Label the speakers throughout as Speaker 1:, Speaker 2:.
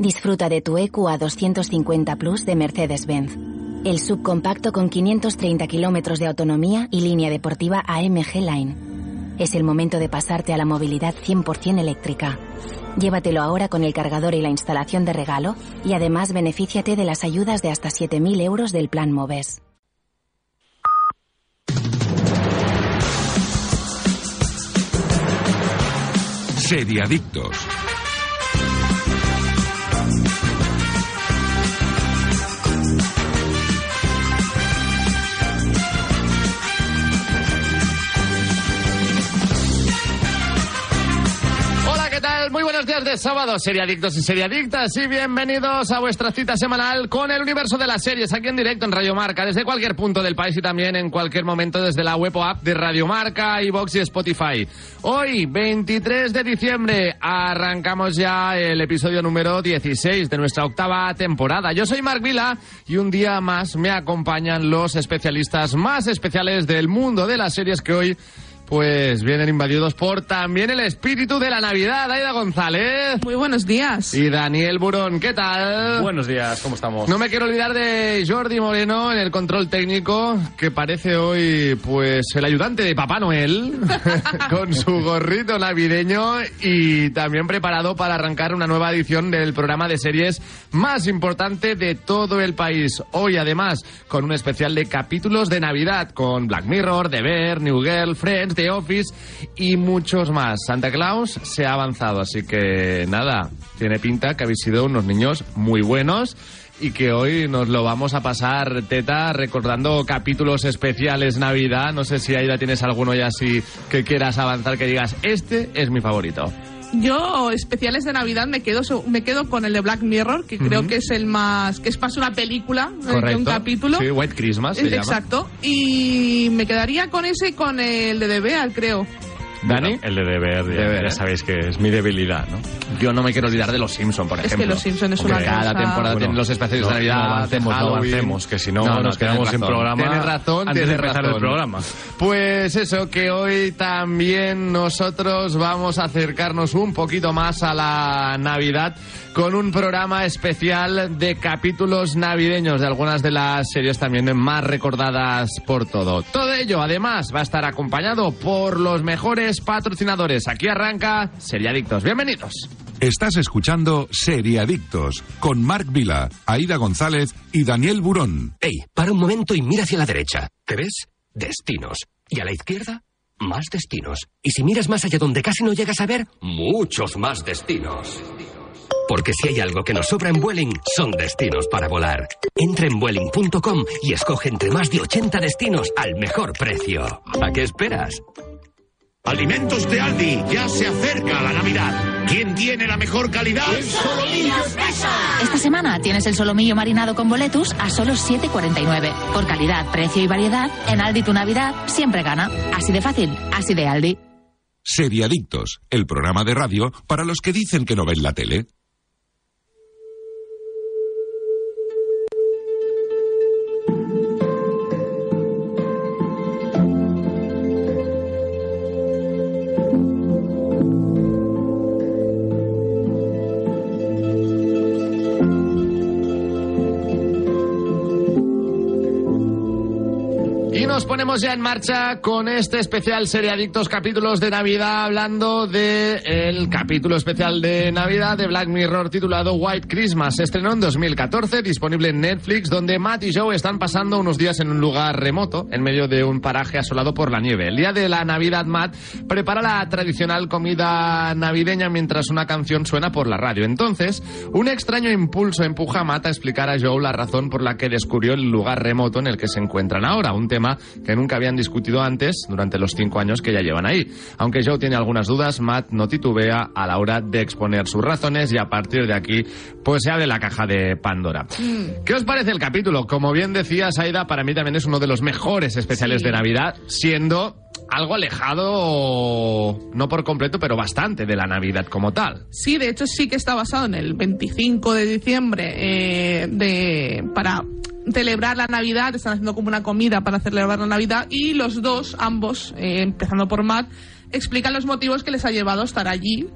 Speaker 1: Disfruta de tu EQ a 250 Plus de Mercedes-Benz. El subcompacto con 530 kilómetros de autonomía y línea deportiva AMG Line. Es el momento de pasarte a la movilidad 100% eléctrica. Llévatelo ahora con el cargador y la instalación de regalo y además benefíciate de las ayudas de hasta 7.000 euros del Plan Moves.
Speaker 2: Seriadictos.
Speaker 3: ¿Qué tal? Muy buenos días de sábado, seriadictos y seriadictas, y bienvenidos a vuestra cita semanal con el universo de las series, aquí en directo en Radio Marca, desde cualquier punto del país y también en cualquier momento desde la web o app de Radio Marca, iVox y Spotify. Hoy, 23 de diciembre, arrancamos ya el episodio número 16 de nuestra octava temporada. Yo soy Marc Vila y un día más me acompañan los especialistas más especiales del mundo de las series que hoy pues vienen invadidos por también el espíritu de la Navidad. Aida González.
Speaker 4: Muy buenos días.
Speaker 3: Y Daniel Burón, ¿qué tal?
Speaker 5: Buenos días, ¿cómo estamos?
Speaker 3: No me quiero olvidar de Jordi Moreno en el control técnico, que parece hoy pues el ayudante de Papá Noel, con su gorrito navideño y también preparado para arrancar una nueva edición del programa de series más importante de todo el país. Hoy además con un especial de capítulos de Navidad con Black Mirror, The Bear, New Girl, Friends, Office y muchos más. Santa Claus se ha avanzado, así que nada, tiene pinta que habéis sido unos niños muy buenos y que hoy nos lo vamos a pasar teta recordando capítulos especiales Navidad. No sé si Aida tienes alguno ya así que quieras avanzar, que digas, este es mi favorito.
Speaker 4: Yo, especiales de Navidad, me quedo, me quedo con el de Black Mirror, que creo que es el más. que es más una película eh, que un capítulo.
Speaker 3: Sí, White Christmas se llama.
Speaker 4: Exacto. Y me quedaría con ese y con el de The Bear, creo.
Speaker 3: Dani,
Speaker 5: El de deber, ya,
Speaker 3: Deber,
Speaker 5: ya sabéis que es mi debilidad, ¿no?
Speaker 3: yo no me quiero olvidar de Los Simpson, por
Speaker 4: Es
Speaker 3: ejemplo.
Speaker 4: que Los Simpson es
Speaker 3: Porque
Speaker 4: una
Speaker 3: cada
Speaker 4: cosa-
Speaker 3: temporada
Speaker 5: Bueno,
Speaker 3: los especiales
Speaker 5: no-
Speaker 3: de Navidad,
Speaker 5: no
Speaker 3: de
Speaker 5: avancemos, no avancemos, que si no nos quedamos sin
Speaker 3: tienes
Speaker 5: programa
Speaker 3: Tienes razón,
Speaker 5: antes de
Speaker 3: tienes
Speaker 5: empezar el
Speaker 3: razón.
Speaker 5: programa.
Speaker 3: Pues eso, que hoy también nosotros vamos a acercarnos un poquito más a la Navidad con un programa especial de capítulos navideños de algunas de las series también más recordadas por todo. Todo ello, además, va a estar acompañado por los mejores patrocinadores. Aquí arranca Seriadictos. Bienvenidos.
Speaker 2: Estás escuchando Seriadictos con Marc Vila, Aida González y Daniel Burón.
Speaker 6: Ey, para un momento y mira hacia la derecha. ¿Qué ves? Destinos. Y a la izquierda, más destinos. Y si miras más allá donde casi no llegas a ver, muchos más destinos. Porque si hay algo que nos sobra en Vueling, son destinos para volar. Entra en Vueling.com y escoge entre más de 80 destinos al mejor precio. ¿A qué esperas?
Speaker 7: Alimentos de Aldi, ya se acerca la Navidad. ¿Quién tiene la mejor calidad?
Speaker 8: Esta semana tienes el solomillo marinado con boletus a solo 7,49. Por calidad, precio y variedad, en Aldi tu Navidad siempre gana. Así de fácil, así de Aldi.
Speaker 2: Seriadictos, el programa de radio para los que dicen que no ven la tele.
Speaker 3: Ponemos ya en marcha con este especial Seriadictos capítulos de Navidad, hablando de el capítulo especial de Navidad de Black Mirror titulado White Christmas. Estrenó en 2014, disponible en Netflix, donde Matt y Joe están pasando unos días en un lugar remoto, en medio de un paraje asolado por la nieve. El día de la Navidad, Matt prepara la tradicional comida navideña mientras una canción suena por la radio. Entonces, un extraño impulso empuja a Matt a explicar a Joe la razón por la que descubrió el lugar remoto en el que se encuentran ahora, un tema que nunca habían discutido antes durante los cinco años que ya llevan ahí. Aunque Joe tiene algunas dudas, Matt no titubea a la hora de exponer sus razones y a partir de aquí, pues se abre la caja de Pandora. ¿Qué os parece el capítulo? Como bien decías, Aida, para mí también es uno de los mejores especiales
Speaker 4: Sí.
Speaker 3: de Navidad, siendo algo alejado, no por completo, pero bastante de la Navidad como tal.
Speaker 4: Sí, de hecho sí que está basado en el 25 de diciembre eh, de para celebrar la Navidad, están haciendo como una comida para celebrar la Navidad y los dos, ambos, eh, empezando por Matt, explican los motivos que les ha llevado a estar allí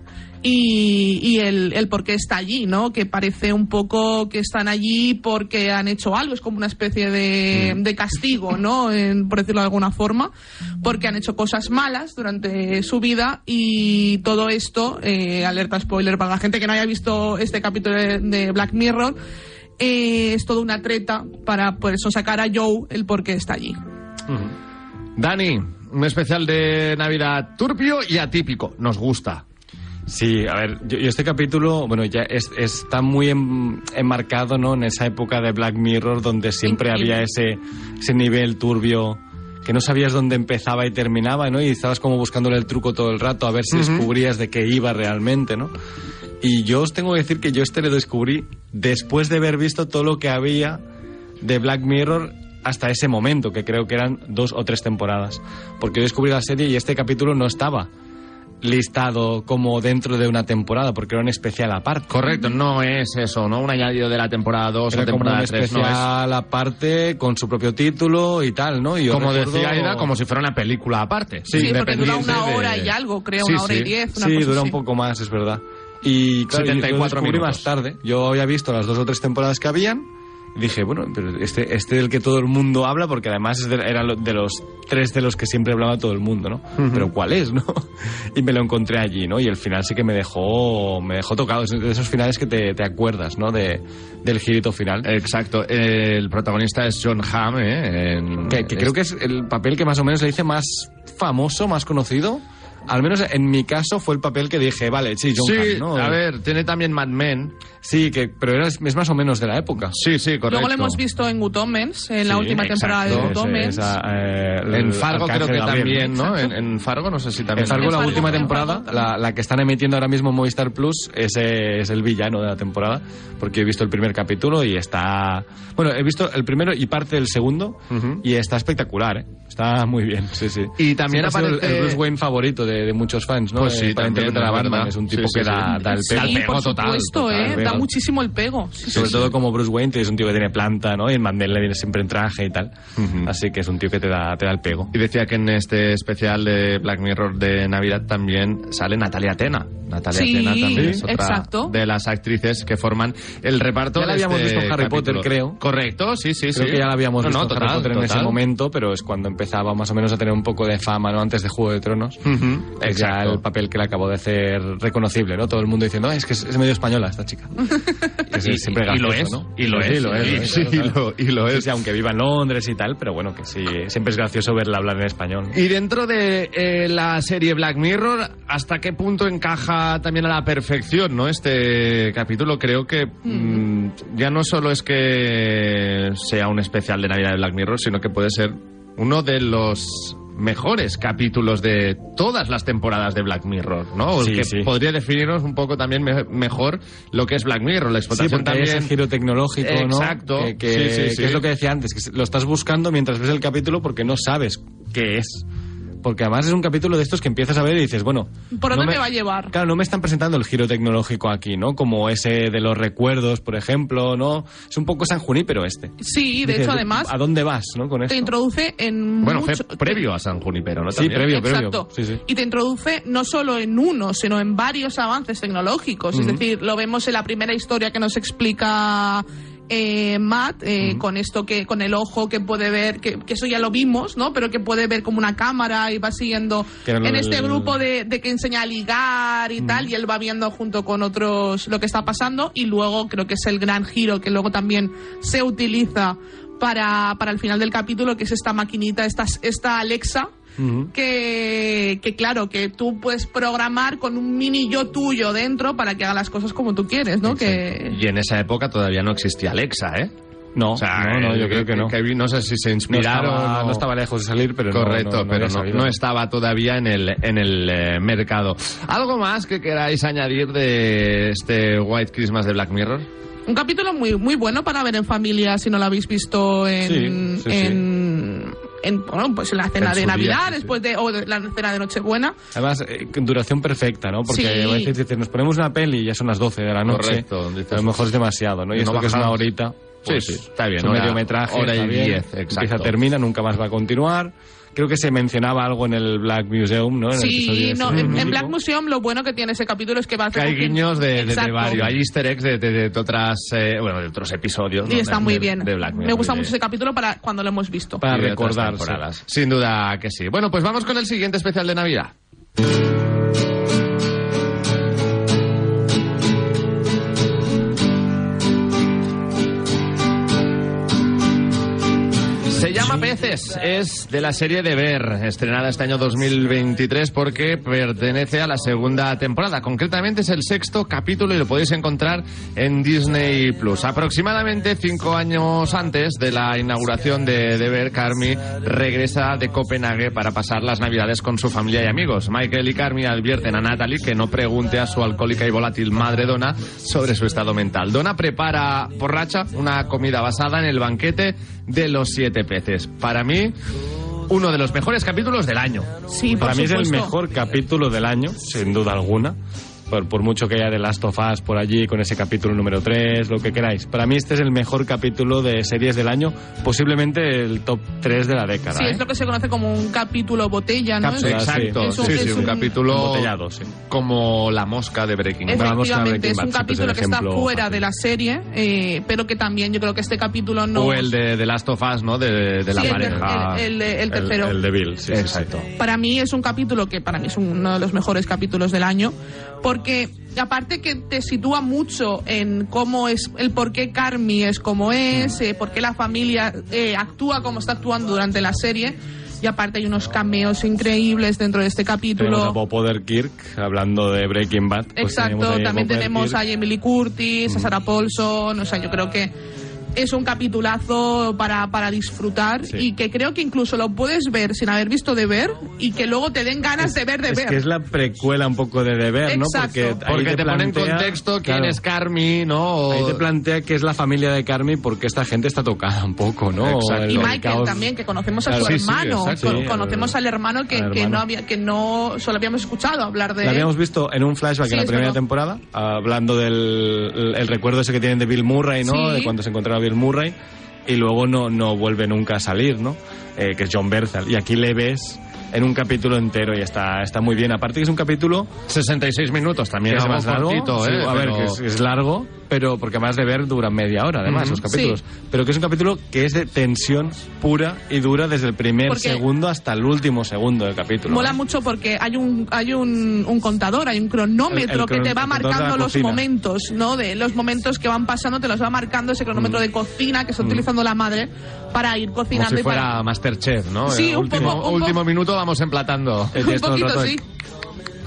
Speaker 4: y, y el, el por qué está allí, ¿no? Que parece un poco que están allí porque han hecho algo, es como una especie de, de castigo, ¿no? En- por decirlo de alguna forma, porque han hecho cosas malas durante su vida y todo esto, eh, alerta spoiler para la gente que no haya visto este capítulo de, de Black Mirror, eh, es toda una treta para por eso sacar a Joe el por qué está allí.
Speaker 3: Dani, un especial de Navidad turbio y atípico. Nos gusta.
Speaker 5: Sí, a ver, yo, yo este capítulo, bueno, ya es- está muy en- enmarcado, ¿no? En esa época de Black Mirror donde siempre
Speaker 4: Increíble.
Speaker 5: había ese, ese nivel turbio que no sabías dónde empezaba y terminaba, ¿no? Y estabas como buscándole el truco todo el rato a ver si descubrías de qué iba realmente, ¿no? Y yo os tengo que decir que yo este lo descubrí después de haber visto todo lo que había de Black Mirror hasta ese momento, que creo que eran dos o tres temporadas. Porque yo descubrí la serie y este capítulo no estaba listado como dentro de una temporada, porque era un especial aparte.
Speaker 3: Correcto, no es eso, ¿no? Un añadido de la temporada 2 o temporada 3, no es.
Speaker 5: especial aparte con su propio título y tal, ¿no? Y yo
Speaker 3: Como
Speaker 5: recuerdo-
Speaker 3: decía Aida, como si fuera una película aparte.
Speaker 4: Sí, porque dura una hora
Speaker 3: de-
Speaker 4: y algo, creo,
Speaker 3: Sí,
Speaker 4: una hora
Speaker 3: sí.
Speaker 4: y diez. Una
Speaker 5: Sí,
Speaker 4: cosa
Speaker 5: dura
Speaker 4: así.
Speaker 5: un poco más, es verdad. Y claro,
Speaker 3: 74
Speaker 5: yo lo descubrí
Speaker 3: minutos.
Speaker 5: más tarde. Yo había visto las dos o tres temporadas que habían dije, bueno, pero este, este del que todo el mundo habla, porque además es de- era de los tres de los que siempre hablaba todo el mundo, ¿no? Pero ¿cuál es, no? Y me lo encontré allí, ¿no? Y el final sí que me dejó, me dejó tocado. Es de esos finales que te, te acuerdas, ¿no? De, del girito final.
Speaker 3: Exacto. El protagonista es John Hamm, ¿eh? En-
Speaker 5: Que, que creo que es el papel que más o menos le hice más famoso, más conocido. Al menos en mi caso fue el papel que dije, vale, sí, John
Speaker 3: Sí,
Speaker 5: Hamm, ¿no?
Speaker 3: a ver, tiene también Mad Men.
Speaker 5: Sí, que, pero era, es más o menos de la época.
Speaker 3: Sí, sí, correcto.
Speaker 4: Luego lo hemos visto en Good Omens, en la
Speaker 5: Sí,
Speaker 4: última temporada de
Speaker 5: exacto,
Speaker 4: Good
Speaker 5: ese-
Speaker 4: Omens.
Speaker 5: esa, eh,
Speaker 3: En Fargo creo que también, ¿no? En,
Speaker 4: Exacto.
Speaker 3: en Fargo no sé si también.
Speaker 5: En Fargo,
Speaker 4: En
Speaker 5: la
Speaker 4: Fargo,
Speaker 5: última temporada,
Speaker 4: Fargo
Speaker 5: la, la que están emitiendo ahora mismo en Movistar Plus, ese es el villano de la temporada, porque he visto el primer capítulo y está... Bueno, he visto el primero y parte del segundo
Speaker 3: Ujú.
Speaker 5: y está espectacular, ¿eh? Está muy bien, sí, sí.
Speaker 3: Y también
Speaker 5: ha sido el-
Speaker 3: aparece-
Speaker 5: el Bruce Wayne favorito de, de muchos fans, ¿no?
Speaker 3: Pues sí,
Speaker 5: Eh, para
Speaker 3: también,
Speaker 5: interpretar a
Speaker 3: es
Speaker 5: Batman. Es un
Speaker 3: Sí,
Speaker 5: tipo
Speaker 3: sí,
Speaker 5: que
Speaker 3: sí.
Speaker 5: da, da el
Speaker 4: Sí, por
Speaker 3: total,
Speaker 4: supuesto,
Speaker 3: total,
Speaker 4: ¿eh? Da muchísimo el pego. Sí,
Speaker 5: Sobre
Speaker 4: sí,
Speaker 5: todo
Speaker 4: sí.
Speaker 5: como Bruce Wayne, que es un tío que tiene planta, ¿no? Y en Mandel le viene siempre en traje y tal. Así que es un tío que te da, te da el pego.
Speaker 3: Y decía que en este especial de Black Mirror de Navidad también sale Natalia Tena. Natalia
Speaker 4: Sí,
Speaker 3: Tena también es otra
Speaker 4: exacto.
Speaker 3: de las actrices que forman el reparto
Speaker 5: Ya la habíamos
Speaker 3: este
Speaker 5: visto en Harry
Speaker 3: capítulo.
Speaker 5: Potter, creo.
Speaker 3: Correcto, sí, sí,
Speaker 5: Creo
Speaker 3: sí.
Speaker 5: que ya la habíamos
Speaker 3: No,
Speaker 5: visto
Speaker 3: no,
Speaker 5: en
Speaker 3: total,
Speaker 5: Harry Potter en ese momento, pero es cuando empezaba más o menos a tener un poco de fama, ¿no? Antes de Juego de Tronos.
Speaker 3: Ujú,
Speaker 5: Es ya
Speaker 3: exacto.
Speaker 5: el papel que le acabó de hacer reconocible, ¿no? Todo el mundo diciendo, "Ah, es que es, es medio española esta chica.
Speaker 3: Y-
Speaker 5: siempre
Speaker 3: y lo
Speaker 5: gracioso,
Speaker 3: es,
Speaker 5: ¿no?
Speaker 3: y lo es,
Speaker 5: lo es,
Speaker 3: sí,
Speaker 5: lo es,
Speaker 3: sí,
Speaker 5: claro, claro.
Speaker 3: lo- y lo es.
Speaker 5: sí, aunque viva en Londres y tal, pero bueno, que sí, siempre es gracioso verla hablar en español.
Speaker 3: Y dentro de eh, la serie Black Mirror, ¿hasta qué punto encaja también a la perfección ¿no? este capítulo? Creo que mm, ya no solo es que sea un especial de Navidad de Black Mirror, sino que puede ser uno de los mejores capítulos de todas las temporadas de Black Mirror, ¿no? El
Speaker 5: Sí,
Speaker 3: que
Speaker 5: sí.
Speaker 3: podría definirnos un poco también me- mejor lo que es Black Mirror, la
Speaker 5: Sí,
Speaker 3: explotación
Speaker 5: hay
Speaker 3: también.
Speaker 5: ese giro tecnológico, ¿no?
Speaker 3: Exacto.
Speaker 5: Que, que-
Speaker 3: Sí, sí, sí.
Speaker 5: que es lo que decía antes, que lo estás buscando mientras ves el capítulo porque no sabes qué es. Porque además es un capítulo de estos que empiezas a ver y dices, bueno...
Speaker 4: ¿Por
Speaker 5: no
Speaker 4: dónde me va a llevar?
Speaker 5: Claro, no me están presentando el giro tecnológico aquí, ¿no? Como ese de los recuerdos, por ejemplo, ¿no? Es un poco San Junípero este.
Speaker 4: Sí, de
Speaker 5: Dices,
Speaker 4: hecho, además,
Speaker 5: ¿A dónde vas, no? Con
Speaker 4: te
Speaker 5: esto.
Speaker 4: introduce en
Speaker 3: Bueno,
Speaker 4: mucho-
Speaker 3: fue previo a San Junipero, ¿no?
Speaker 5: Sí,
Speaker 3: También.
Speaker 5: previo,
Speaker 4: Exacto.
Speaker 5: previo. Sí, sí.
Speaker 4: Y te introduce no solo en uno, sino en varios avances tecnológicos. Es decir, lo vemos en la primera historia que nos explica eh, Matt, eh, con esto que, con el ojo que puede ver, que, que eso ya lo vimos, ¿no? Pero que puede ver como una cámara y va siguiendo en este grupo de, de que enseña a ligar y tal, y él va viendo junto con otros lo que está pasando. Y luego creo que es el gran giro que luego también se utiliza para, para el final del capítulo, que es esta maquinita, esta, esta Alexa, que, que claro, que tú puedes programar con un mini yo tuyo dentro para que haga las cosas como tú quieres, ¿no? Que
Speaker 3: Y en esa época todavía no existía Alexa, ¿eh?
Speaker 5: No,
Speaker 3: O sea,
Speaker 5: no, no, yo creo que no.
Speaker 3: no sé si se
Speaker 5: No
Speaker 3: inspiraron.
Speaker 5: estaba, no estaba lejos de salir, pero no-
Speaker 3: Correcto,
Speaker 5: no, no
Speaker 3: pero no estaba todavía en el, en el eh, mercado. ¿Algo más que queráis añadir de este White Christmas de Black Mirror?
Speaker 4: Un capítulo muy muy bueno para ver en familia si no lo habéis visto en
Speaker 5: Sí, sí, sí.
Speaker 4: en, en, bueno, pues en la cena
Speaker 3: En
Speaker 4: de
Speaker 3: día,
Speaker 4: Navidad,
Speaker 3: sí, sí.
Speaker 4: después de o de la cena de Nochebuena.
Speaker 5: Además, eh, duración perfecta, ¿no? Porque
Speaker 4: Sí.
Speaker 5: a veces dices, nos ponemos una peli y ya son las 12 de la noche.
Speaker 3: Correcto, dices,
Speaker 5: a lo mejor es demasiado, ¿no? Y
Speaker 3: no
Speaker 5: esto que es una horita.
Speaker 3: Sí,
Speaker 5: pues,
Speaker 3: sí, está bien,
Speaker 5: Es un
Speaker 3: hora-
Speaker 5: mediometraje.
Speaker 3: hora y
Speaker 5: está bien.
Speaker 3: diez, exacto.
Speaker 5: Empieza, termina, nunca más va a continuar. Creo que se mencionaba algo en el Black Museum, ¿no? En
Speaker 4: Sí, no, en. Black Museum lo bueno que tiene ese capítulo es que va a
Speaker 3: Que hay guiños de, de, varios, hay easter eggs de, de, de otras, eh, bueno, de otros episodios.
Speaker 4: Y
Speaker 3: ¿no?
Speaker 4: está
Speaker 3: de-
Speaker 4: muy bien.
Speaker 3: de Black Mirror
Speaker 4: Me gusta mucho ese capítulo para cuando lo hemos visto.
Speaker 5: Para recordar.
Speaker 3: Sin duda que sí. Bueno, pues vamos con el siguiente especial de Navidad. Llama Peces, es de la serie de Ver, estrenada este año 2023 porque pertenece a la segunda temporada. Concretamente es el sexto capítulo y lo podéis encontrar en Disney Plus. Aproximadamente cinco años antes de la inauguración de, de Ver, Carmi regresa de Copenhague para pasar las navidades con su familia y amigos. Michael y Carmi advierten a Natalie que no pregunte a su alcohólica y volátil madre Donna sobre su estado mental. Donna prepara borracha una comida basada en el banquete de los siete peces. Para mí, uno de los mejores capítulos del año.
Speaker 4: Sí, por
Speaker 5: Para mí es el mejor capítulo del año, sin duda alguna. Por, por mucho que haya de Last of Us por allí, con ese capítulo número 3, lo que queráis. Para mí este es el mejor capítulo de series del año, posiblemente el top 3 de la década.
Speaker 4: Sí,
Speaker 5: ¿eh?
Speaker 4: es lo que se conoce como un capítulo botella, ¿no?
Speaker 5: Cápsula,
Speaker 4: Es-
Speaker 5: sí.
Speaker 3: Exacto, sí, sí,
Speaker 4: es
Speaker 3: un,
Speaker 4: un-
Speaker 3: capítulo
Speaker 5: Embotellado, sí.
Speaker 3: como la mosca de Breaking Bad.
Speaker 4: Efectivamente,
Speaker 5: Breaking
Speaker 4: es un
Speaker 5: sí, pues
Speaker 4: capítulo
Speaker 5: el
Speaker 4: que está fuera
Speaker 5: fácil.
Speaker 4: de la serie, eh, pero que también yo creo que este capítulo no...
Speaker 3: O el de, de Last of Us, ¿no? De, de la
Speaker 4: Sí, el-
Speaker 3: pareja.
Speaker 4: el- el- el tercero.
Speaker 5: El, de Bill, sí, sí, sí.
Speaker 3: Exacto.
Speaker 4: Para mí es un capítulo que para mí es uno de los mejores capítulos del año, porque aparte que te sitúa mucho en cómo es, el por qué Carmi es como es, eh, por qué la familia eh, actúa como está actuando durante la serie, y aparte hay unos cameos increíbles dentro de este
Speaker 5: Tenemos a
Speaker 4: capítulo.
Speaker 5: Bob Odenkirk hablando de Breaking Bad. pues tenemos
Speaker 4: Exacto,
Speaker 5: a
Speaker 4: también tenemos a
Speaker 5: Odenkirk.
Speaker 4: Emily Curtis, a Sarah Paulson, o sea, yo creo que es un capitulazo para, para disfrutar
Speaker 5: Sí.
Speaker 4: y que creo que incluso lo puedes ver sin haber visto de ver y que luego te den ganas de ver de
Speaker 5: es que es la precuela un poco de deber, ¿no? Porque,
Speaker 3: Porque te, pone en
Speaker 5: plantea-
Speaker 3: contexto quién
Speaker 5: claro,
Speaker 3: es Carmi, ¿no? O-
Speaker 5: Ahí te plantea que es la familia de Carmi porque esta gente está tocada un poco, ¿no?
Speaker 3: Exacto.
Speaker 4: Y
Speaker 5: el
Speaker 4: Michael
Speaker 5: caos-
Speaker 4: también, que conocemos a
Speaker 5: Claro,
Speaker 4: su
Speaker 5: sí, sí,
Speaker 4: hermano,
Speaker 5: exacto.
Speaker 4: con-
Speaker 5: Sí,
Speaker 4: conocemos
Speaker 5: al-
Speaker 4: al hermano que,
Speaker 5: al
Speaker 4: que no había, que no solo habíamos escuchado hablar de
Speaker 5: La
Speaker 4: él.
Speaker 5: habíamos visto en un flashback
Speaker 4: Sí,
Speaker 5: en la
Speaker 4: es
Speaker 5: primera temporada, hablando del el, el recuerdo ese que tienen de Bill Murray, ¿no?
Speaker 4: Sí.
Speaker 5: De cuando se encontraba Bill Murray. Y luego no, no vuelve nunca a salir, ¿no? Eh, que es John Berthal. Y aquí le ves en un capítulo entero y está, está muy bien. Aparte que es un capítulo
Speaker 3: 66 minutos también es más
Speaker 5: más largo.
Speaker 3: cortito,
Speaker 5: sí,
Speaker 3: ¿eh?
Speaker 5: a ver, que es, es largo, pero porque además de ver duran media hora, además, los capítulos.
Speaker 4: Sí.
Speaker 5: Pero que es un capítulo que es de tensión pura y dura desde el primer
Speaker 4: Porque-
Speaker 5: segundo hasta el último segundo del capítulo.
Speaker 4: Mola mucho porque hay un hay un, un contador, hay un cronómetro
Speaker 5: El- el
Speaker 4: que te va marcando los
Speaker 5: cocina.
Speaker 4: momentos, ¿no? De los momentos que van pasando, te los va marcando ese cronómetro de cocina que está utilizando la madre para ir.
Speaker 3: Como
Speaker 4: cocinando
Speaker 3: si
Speaker 4: y para-
Speaker 3: fuera Masterchef, ¿no?
Speaker 4: Sí, un
Speaker 3: último,
Speaker 4: poco- un
Speaker 3: último
Speaker 4: poco-
Speaker 3: minuto vamos emplatando.
Speaker 4: Un
Speaker 5: el
Speaker 4: poquito
Speaker 5: rato
Speaker 4: sí.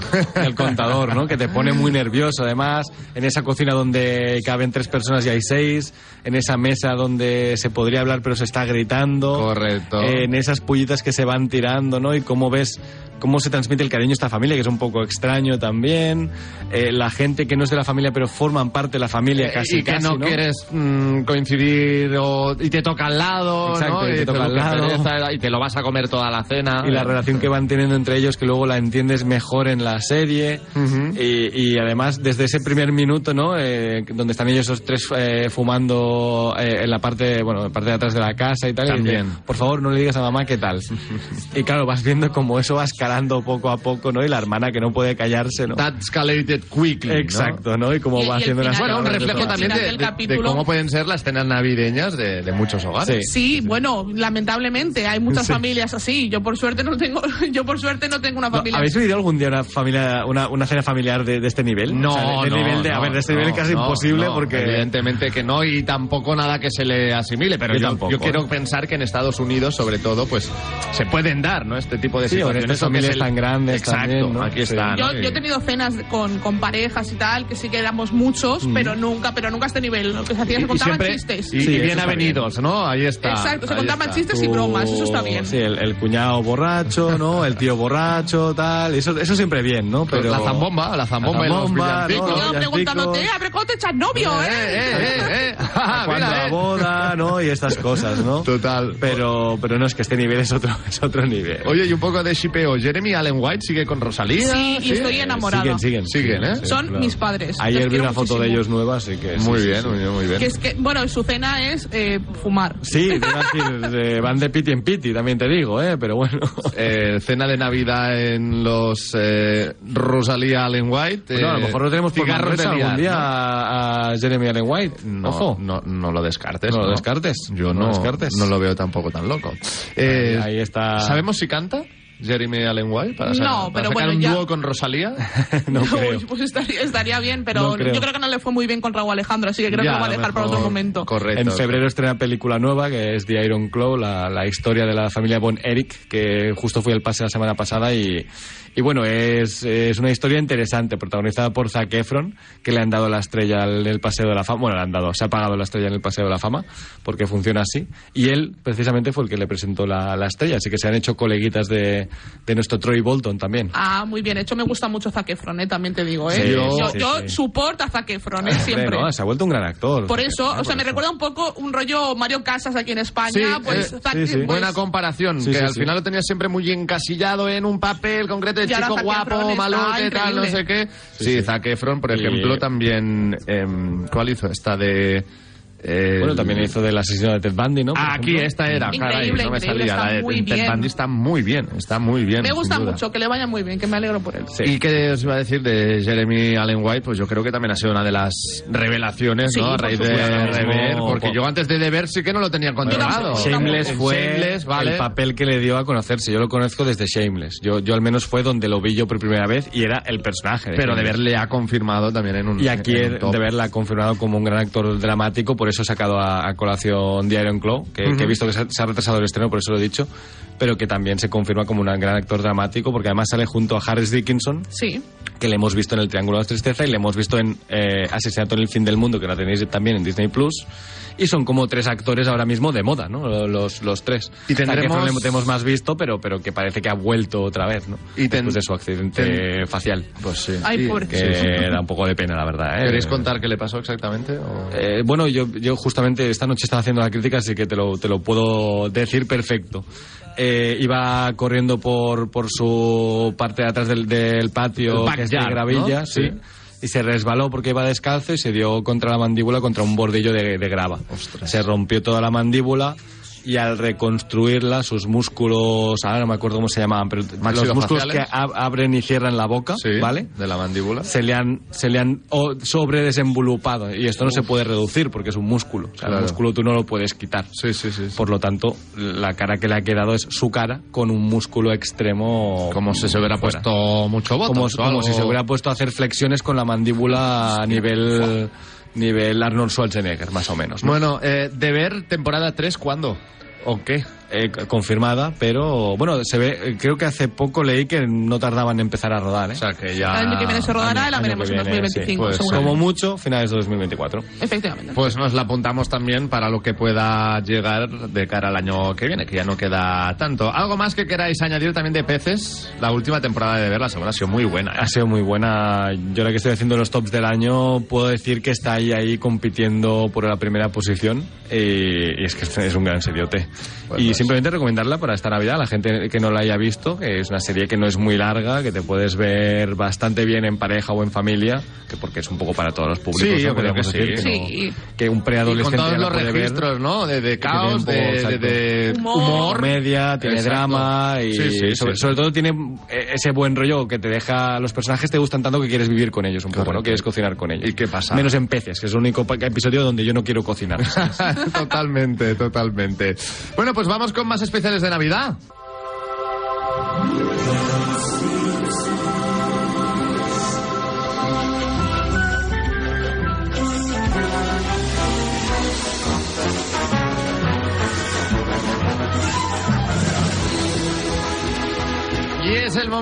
Speaker 5: el contador, ¿no? Que te pone muy nervioso, además, en esa cocina donde caben tres personas y hay seis, en esa mesa donde se podría hablar pero se está gritando,
Speaker 3: Correcto.
Speaker 5: en esas pullitas que se van tirando, ¿no? Y cómo ves cómo se transmite el cariño a esta familia, que es un poco extraño también, eh, la gente que no es de la familia pero forman parte de la familia casi,
Speaker 3: y que
Speaker 5: casi,
Speaker 3: no, quieres mm, coincidir o- y te toca al lado,
Speaker 5: Exacto,
Speaker 3: ¿no?
Speaker 5: y te
Speaker 3: dices,
Speaker 5: toca al
Speaker 3: "Qué
Speaker 5: lado".
Speaker 3: pereza", y te lo vas a comer toda la cena.
Speaker 5: y la relación que van teniendo entre ellos que luego la entiendes mejor en la serie
Speaker 3: Ujú.
Speaker 5: y, y además desde ese primer minuto no Eh, donde están ellos los tres eh, fumando eh, en la parte bueno en la parte de atrás de la casa y tal y
Speaker 3: También.
Speaker 5: dice, por favor no le digas a mamá qué tal y claro vas viendo como eso va escalando poco a poco no y la hermana que no puede callarse no
Speaker 3: That escalated quickly. ¿no?
Speaker 5: exacto no y cómo
Speaker 4: Y- y
Speaker 5: va
Speaker 4: el
Speaker 5: haciendo las
Speaker 4: final-
Speaker 3: Bueno, un reflejo también de,
Speaker 4: del
Speaker 3: de- de cómo pueden ser las cenas navideñas de, de muchos hogares.
Speaker 4: Sí, bueno, lamentablemente hay muchas
Speaker 5: Sí.
Speaker 4: familias así. Yo por suerte no tengo, yo por suerte no tengo una
Speaker 5: No,
Speaker 4: familia.
Speaker 5: ¿Habéis vivido algún día una familia, una, una cena familiar de, de este nivel?
Speaker 3: No,
Speaker 5: O sea, de- del
Speaker 3: no,
Speaker 5: nivel de, a ver, de este nivel casi
Speaker 3: no,
Speaker 5: imposible
Speaker 3: no,
Speaker 5: porque
Speaker 3: evidentemente que no y tampoco nada que se le asimile, pero
Speaker 5: Yo
Speaker 3: yo,
Speaker 5: tampoco,
Speaker 3: yo quiero
Speaker 5: ¿eh?
Speaker 3: pensar que en Estados Unidos, sobre todo, pues se pueden dar, ¿no? Este tipo de
Speaker 5: Sí, en
Speaker 3: situaciones.
Speaker 5: Familias
Speaker 3: el-
Speaker 5: tan grandes
Speaker 3: Exacto,
Speaker 5: también, ¿no?
Speaker 3: aquí
Speaker 5: Sí.
Speaker 3: está.
Speaker 4: Yo,
Speaker 3: ¿no?
Speaker 4: yo he tenido cenas con, con parejas y tal, que sí que éramos muchos, pero nunca, pero nunca a este nivel. Lo que se hacía
Speaker 3: Y-
Speaker 4: se
Speaker 3: y
Speaker 4: contaban
Speaker 3: siempre-
Speaker 4: chistes.
Speaker 3: Y,
Speaker 5: Sí,
Speaker 3: y bien avenidos, ¿no? Ahí está.
Speaker 4: Exacto, se contaban
Speaker 3: está.
Speaker 4: chistes y bromas, eso está bien.
Speaker 5: Sí, el, el cuñado borracho, ¿no? El tío borracho, tal. Eso, eso siempre bien, ¿no? Pero
Speaker 3: La zambomba, la zambomba, y los
Speaker 5: zambomba,
Speaker 3: villancicos.
Speaker 5: ¿no?
Speaker 4: Yo
Speaker 5: villancicos.
Speaker 4: preguntándote, a ver, ¿cómo te echas novio,
Speaker 3: Eh,
Speaker 4: eh?
Speaker 3: eh, eh, eh. Ah,
Speaker 5: cuando
Speaker 3: mira,
Speaker 5: la
Speaker 3: eh.
Speaker 5: boda, ¿no? Y estas cosas, ¿no?
Speaker 3: Total.
Speaker 5: Pero, pero no, es que este nivel es otro, es otro nivel.
Speaker 3: Oye, y un poco de shipeo. Jeremy Allen White sigue con Rosalía.
Speaker 4: Sí, y estoy enamorada.
Speaker 5: Siguen, siguen.
Speaker 3: Siguen, ¿eh?
Speaker 4: Son mis padres.
Speaker 5: Ayer vi una foto de ellos nueva, así que... sí,
Speaker 3: Muy
Speaker 5: sí,
Speaker 3: bien,
Speaker 5: sí.
Speaker 3: muy bien, muy bien.
Speaker 4: Que es que, bueno, su cena es eh, fumar.
Speaker 5: Sí, decir, eh, van de piti en piti, también te digo, ¿eh? Pero bueno.
Speaker 3: Eh, cena de Navidad en los eh, Rosalía Allen White.
Speaker 5: Bueno, a lo mejor lo tenemos
Speaker 3: cigarros de
Speaker 5: algún día
Speaker 3: ¿no?
Speaker 5: a, a Jeremy Allen White.
Speaker 3: No,
Speaker 5: Ojo.
Speaker 3: no, no lo descartes.
Speaker 5: No lo descartes.
Speaker 3: Yo
Speaker 5: No
Speaker 3: no,
Speaker 5: lo descartes.
Speaker 3: no lo veo tampoco tan loco. Eh,
Speaker 5: Ahí está.
Speaker 3: ¿Sabemos si canta Jeremy Allen White? Para,
Speaker 4: No,
Speaker 3: sa- para
Speaker 4: pero
Speaker 3: sacar
Speaker 4: bueno,
Speaker 3: un
Speaker 4: ya-
Speaker 3: dúo con Rosalía.
Speaker 5: no
Speaker 4: Uy,
Speaker 5: creo.
Speaker 4: pues estaría, estaría bien, pero
Speaker 5: No creo.
Speaker 4: yo creo que no le fue muy bien con Raúl Alejandro, así que creo
Speaker 3: Ya,
Speaker 4: que lo va a dejar para otro momento.
Speaker 3: Correcto.
Speaker 5: En febrero estrena película nueva que es The Iron Claw, la, la historia de la familia Von Erich, que justo fue el pase la semana pasada y, y bueno, es, es una historia interesante, protagonizada por Zac Efron, que le han dado la estrella en el Paseo de la Fama, bueno, le han dado, se ha pagado la estrella en el Paseo de la Fama, porque funciona así, y él precisamente fue el que le presentó la, la estrella, así que se han hecho coleguitas de, de nuestro Troy Bolton también.
Speaker 4: Ah, muy bien hecho. Me gusta mucho Zac Efron, eh, también te digo. ¿eh?
Speaker 5: Sí,
Speaker 4: yo
Speaker 5: sí,
Speaker 4: yo
Speaker 5: sí.
Speaker 4: a Zac Efron, ¿eh?
Speaker 5: Hombre,
Speaker 4: siempre.
Speaker 5: no, se ha vuelto un gran actor.
Speaker 4: Por eso,
Speaker 5: Efron,
Speaker 4: o sea, me
Speaker 5: eso.
Speaker 4: recuerda un poco un rollo Mario Casas aquí en España.
Speaker 3: Sí,
Speaker 4: pues,
Speaker 3: eh,
Speaker 4: Zac-
Speaker 5: sí, sí.
Speaker 4: pues,
Speaker 3: Buena comparación,
Speaker 5: Sí,
Speaker 3: que
Speaker 5: sí,
Speaker 3: al
Speaker 5: sí.
Speaker 3: final lo tenía siempre muy encasillado en un papel concreto de
Speaker 4: Y
Speaker 3: chico guapo, malote, tal, no sé qué. Sí,
Speaker 5: sí.
Speaker 3: Zac Efron, por
Speaker 5: Y-
Speaker 3: ejemplo, también... em, ¿Cuál hizo? Esta de... eh,
Speaker 5: Bueno, también hizo del asesino de Ted Bundy, ¿no? Por
Speaker 3: Ah, aquí
Speaker 5: ejemplo.
Speaker 3: esta era,
Speaker 4: Increíble,
Speaker 3: caray, no me salía.
Speaker 4: está
Speaker 3: La de
Speaker 4: muy
Speaker 3: Ted
Speaker 4: bien.
Speaker 3: Bundy está muy bien, está muy bien.
Speaker 4: me gusta mucho, que le vaya muy bien, que me alegro por él.
Speaker 3: ¿Y qué os iba a decir de Jeremy Allen White? Pues yo creo que también ha sido una de las revelaciones,
Speaker 4: Sí,
Speaker 3: ¿no? A raíz de. Rever, porque
Speaker 5: por-
Speaker 3: yo antes de Deber sí que no lo tenía controlado.
Speaker 5: Shameless fue
Speaker 3: Shameless, vale.
Speaker 5: el papel que le dio a conocerse. Yo lo conozco desde Shameless. Yo, yo al menos fue donde lo vi yo por primera vez y era el personaje. de
Speaker 3: Pero
Speaker 5: Shameless.
Speaker 3: Deber le ha confirmado también en un
Speaker 5: Y aquí
Speaker 3: en un top.
Speaker 5: de verla ha confirmado como un gran actor dramático, por eso he sacado a, a colación The Iron Claw, que, que he visto que se ha, se ha retrasado el estreno, por eso lo he dicho, pero que también se confirma como un gran actor dramático, porque además sale junto a Harris Dickinson,
Speaker 4: Sí.
Speaker 5: que le hemos visto en El Triángulo de la Tristeza y le hemos visto en eh, Asesinato en el Fin del Mundo, que la tenéis también en Disney Plus. Y son como tres actores ahora mismo de moda, ¿no? Los, los tres.
Speaker 3: Y tendremos-
Speaker 5: Efron le hemos más visto, pero, pero que parece que ha vuelto otra vez, ¿no?
Speaker 3: Y ten-
Speaker 5: Después de su accidente
Speaker 3: ten-
Speaker 5: facial.
Speaker 3: Pues sí.
Speaker 4: Ay,
Speaker 3: Y-
Speaker 5: Que
Speaker 4: pobrecito.
Speaker 5: da un poco de pena, la verdad. ¿eh?
Speaker 3: ¿Queréis contar qué le pasó exactamente? o-
Speaker 5: Eh, bueno, yo, yo justamente esta noche estaba haciendo la crítica, así que te lo, te lo puedo decir perfecto. Eh, iba corriendo por, por su parte de atrás del, del patio, que es de gravilla,
Speaker 3: ¿no?
Speaker 5: sí. Y se resbaló porque iba descalzo y se dio contra la mandíbula, contra un bordillo de, de grava. Se rompió toda la mandíbula y al reconstruirla, sus músculos, ahora no me acuerdo cómo se llamaban, pero los músculos que ab- abren y cierran la boca,
Speaker 3: Sí,
Speaker 5: ¿vale?
Speaker 3: De la mandíbula.
Speaker 5: se le han, se le han sobredesenvolupado y esto no se puede reducir porque es un músculo. O sea,
Speaker 3: Claro.
Speaker 5: el músculo tú no lo puedes quitar.
Speaker 3: Sí, sí, sí. sí.
Speaker 5: Por lo tanto, la cara que le ha quedado es su cara con un músculo extremo.
Speaker 3: Como si se hubiera
Speaker 5: fuera.
Speaker 3: puesto mucho voto.
Speaker 5: Como, como si se hubiera puesto a hacer flexiones con la mandíbula a nivel, nivel Arnold Schwarzenegger, más o menos. ¿no?
Speaker 3: Bueno, eh, Deber, temporada 3, ¿cuándo? ¿O qué?
Speaker 5: Eh, confirmada, pero bueno, se ve, eh, creo que hace poco leí que no tardaban en empezar a rodar. ¿eh?
Speaker 3: O sea, que ya...
Speaker 4: El año que viene se rodará y la
Speaker 5: Año
Speaker 4: veremos en
Speaker 5: viene,
Speaker 4: 2025,
Speaker 5: sí. Pues, como mucho, finales de 2024.
Speaker 4: Efectivamente.
Speaker 3: Pues nos la apuntamos también para lo que pueda llegar de cara al año que viene, que ya no queda tanto. ¿Algo más que queráis añadir también de peces? La última temporada de ver, la segunda ha sido muy buena. ¿eh?
Speaker 5: Ha sido muy buena. Yo la que estoy haciendo los tops del año puedo decir que está ahí ahí compitiendo por la primera posición y, y es que es un gran seriote.
Speaker 3: Pues
Speaker 5: y. simplemente recomendarla para esta Navidad, la gente que no la haya visto, que es una serie que no es muy larga, que te puedes ver bastante bien en pareja o en familia, que porque es un poco para todos los públicos.
Speaker 3: Sí, yo
Speaker 5: ¿no?
Speaker 3: creo que
Speaker 5: Podríamos
Speaker 3: sí.
Speaker 5: decir
Speaker 4: Sí.
Speaker 5: no- que un preadolescente
Speaker 3: con todos los
Speaker 5: puede ver.
Speaker 3: registros, ¿no? De, de caos, de,
Speaker 5: poco,
Speaker 3: de- de humor.
Speaker 5: comedia, tiene
Speaker 3: Exacto.
Speaker 5: drama y
Speaker 3: Sí, sí,
Speaker 5: sobre,
Speaker 3: sí.
Speaker 5: sobre todo tiene eh, ese buen rollo que te deja los personajes te gustan tanto que quieres vivir con ellos un poco,
Speaker 3: Correcto.
Speaker 5: ¿no? Quieres cocinar con ellos.
Speaker 3: ¿Y qué pasa?
Speaker 5: Menos en peces, que es el único episodio donde yo no quiero cocinar.
Speaker 3: totalmente, totalmente. Bueno, pues vamos con más especiales de Navidad.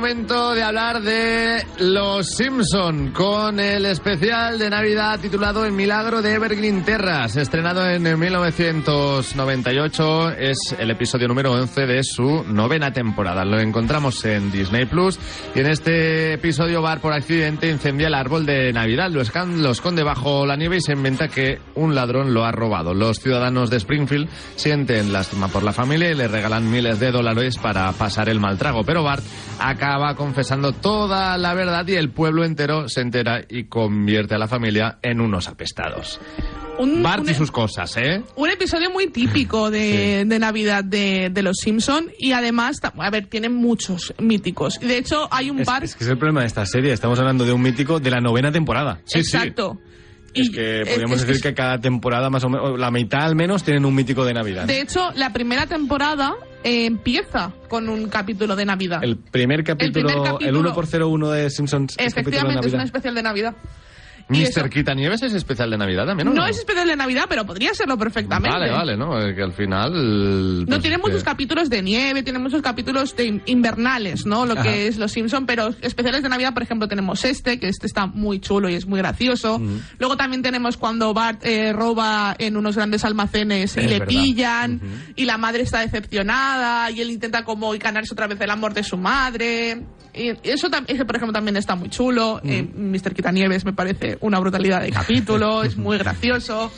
Speaker 3: Momento de hablar de Los Simpson con el especial de Navidad titulado El Milagro de Evergreen Terras, estrenado en 1998. Es el episodio número 11 de su novena temporada. Lo encontramos en Disney Plus y en este episodio Bar por accidente incendia el árbol de Navidad, lo, escan- lo esconde bajo la nieve y se inventa que un ladrón lo ha robado. Los ciudadanos de Springfield sienten lástima por la familia y le regalan miles de dólares para pasar el mal trago, pero Bart ha acaba confesando toda la verdad y el pueblo entero se entera y convierte a la familia en unos apestados.
Speaker 4: Un,
Speaker 3: Bart
Speaker 4: un-
Speaker 3: y sus cosas, ¿eh?
Speaker 4: un episodio muy típico de, de Navidad de, de Los Simpson y además, a ver, tiene muchos míticos. Y de hecho hay un
Speaker 5: Es,
Speaker 4: Bart...
Speaker 5: es que es el problema de esta serie. Estamos hablando de un mítico de la novena temporada.
Speaker 4: exacto.
Speaker 5: Es que podríamos
Speaker 4: es
Speaker 5: decir que cada temporada, más o menos, la mitad al menos, tienen un mítico de Navidad.
Speaker 4: De hecho, la primera temporada eh, empieza con un capítulo de Navidad.
Speaker 5: El primer capítulo, el,
Speaker 4: capítulo-
Speaker 5: 1 por 01 de Simpsons es capítulo de
Speaker 4: Efectivamente, es un
Speaker 5: Navidad.
Speaker 4: especial de Navidad.
Speaker 3: Mr. Quitanieves es especial de Navidad también, ¿o
Speaker 4: No
Speaker 3: no?
Speaker 4: es especial de Navidad, pero podría serlo perfectamente.
Speaker 3: Vale, vale, ¿no? Que al final...
Speaker 4: No
Speaker 3: pues,
Speaker 4: tiene
Speaker 3: que-
Speaker 4: muchos capítulos de nieve, tiene muchos capítulos de in- invernales, ¿no? Lo
Speaker 5: Ajá.
Speaker 4: que es Los Simpson, pero especiales de Navidad, por ejemplo, tenemos este, que este está muy chulo y es muy gracioso. Luego también tenemos cuando Bart eh, roba en unos grandes almacenes y le
Speaker 5: verdad.
Speaker 4: pillan y la madre está decepcionada y él intenta como ganarse otra vez el amor de su madre. Y eso, ese, por ejemplo, también está muy chulo. Eh, Mr. Quitanieves me parece una brutalidad de capítulo, es muy gracioso.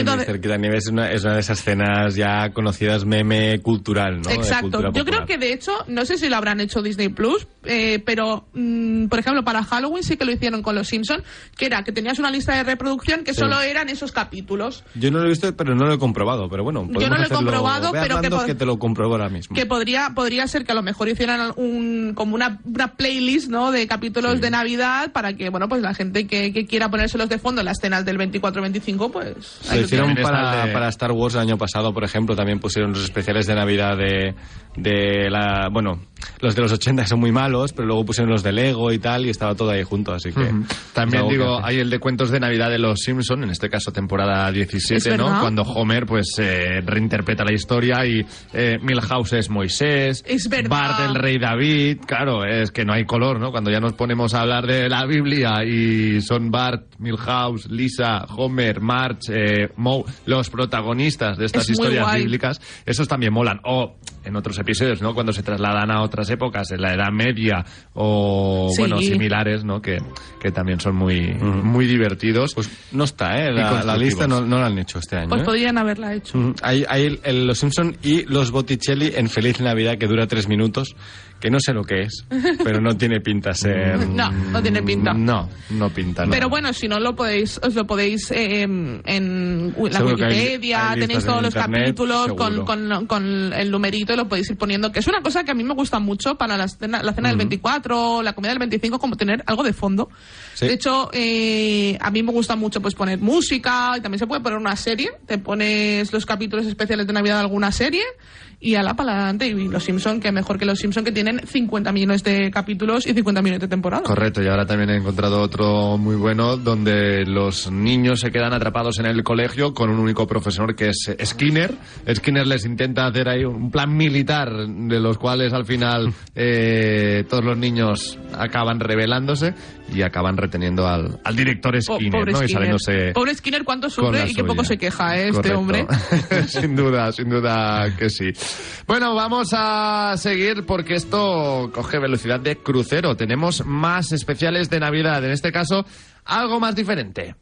Speaker 4: Entonces-
Speaker 5: Mr. Es una, es una de esas escenas ya conocidas meme cultural, ¿no?
Speaker 4: Exacto. Yo creo que de hecho, no sé si lo habrán hecho Disney Plus, eh, pero mm, por ejemplo para Halloween sí que lo hicieron con Los Simpson, que era que tenías una lista de reproducción que
Speaker 5: Sí.
Speaker 4: solo eran esos capítulos.
Speaker 5: Yo no lo he visto, pero no lo he comprobado. Pero bueno, podemos
Speaker 4: no lo he comprobado, pero que
Speaker 5: te lo compruebo ahora mismo.
Speaker 4: Que podría, podría ser que a lo mejor hicieran un, como una, una playlist ¿no? de capítulos de Navidad para que bueno pues la gente que, que quiera ponérselos de fondo en las cenas del 24-25 pues lo
Speaker 5: hicieron para,
Speaker 3: de-
Speaker 5: para Star Wars el año pasado, por ejemplo, también pusieron los especiales de Navidad de, de la... Bueno, los de los 80 son muy malos, pero luego pusieron los de Lego y tal, y estaba todo ahí junto, así que...
Speaker 3: También
Speaker 5: que
Speaker 3: digo, hay el de cuentos de Navidad de los Simpson, en este caso temporada 17,
Speaker 4: Es
Speaker 3: ¿no? Cuando Homer pues eh, reinterpreta la historia y eh, Milhouse es Moisés,
Speaker 4: Es verdad.
Speaker 3: Bart el rey David, claro, es que no hay color, ¿no? Cuando ya nos ponemos a hablar de la Biblia y son Bart, Milhouse, Lisa, Homer, Marge, eh, Moe, los protagonistas de estas
Speaker 4: Es
Speaker 3: historias bíblicas, esos también molan. O en otros episodios, ¿no? Cuando se trasladan a otras épocas, en la Edad Media o,
Speaker 4: Sí.
Speaker 3: bueno, similares, ¿no? Que, que también son muy, muy divertidos.
Speaker 5: Pues no está, ¿eh? La, lista no, no la han hecho este año,
Speaker 4: pues
Speaker 5: ¿eh?
Speaker 4: podrían haberla hecho.
Speaker 5: Hay, hay el- el- los Simpson y los Botticelli en Feliz Navidad que dura tres minutos, que no sé lo que es, pero no tiene pinta ser.
Speaker 4: No, no tiene pinta.
Speaker 3: No, no pinta nada.
Speaker 4: Pero bueno, si no lo podéis, os lo podéis eh, en la
Speaker 5: Seguro que hay-
Speaker 4: Wikipedia,
Speaker 5: hay
Speaker 4: tenéis todos los
Speaker 5: internet,
Speaker 4: capítulos con, con, con el numerito y lo podéis ir poniendo, que es una cosa que a mí me gusta mucho para la cena, la cena del 24, la comida del 25, como tener algo de fondo.
Speaker 5: Sí.
Speaker 4: De hecho, eh, a mí me gusta mucho pues poner música y también se puede poner una serie, te pones los capítulos especiales de Navidad de alguna serie y a la para adelante. Y los Simpson, que mejor que los Simpson que tienen 50 millones de capítulos y 50 millones de temporadas.
Speaker 3: Correcto, y ahora también he encontrado otro muy bueno donde los niños se quedan atrapados en el colegio con un único profesor que es Skinner. Skinner les intenta hacer ahí un plan militar de los cuales al final eh, todos los niños acaban rebelándose y acaban reteniendo al, al director Skinner,
Speaker 4: pobre
Speaker 3: ¿no? Y
Speaker 4: Skinner.
Speaker 3: saliéndose
Speaker 4: Pobre Skinner, cuánto sufre y qué poco se queja ¿eh, este hombre.
Speaker 3: sin duda, sin duda que sí. Bueno, vamos a seguir porque esto coge velocidad de crucero. Tenemos más especiales de Navidad, en este caso algo más diferente.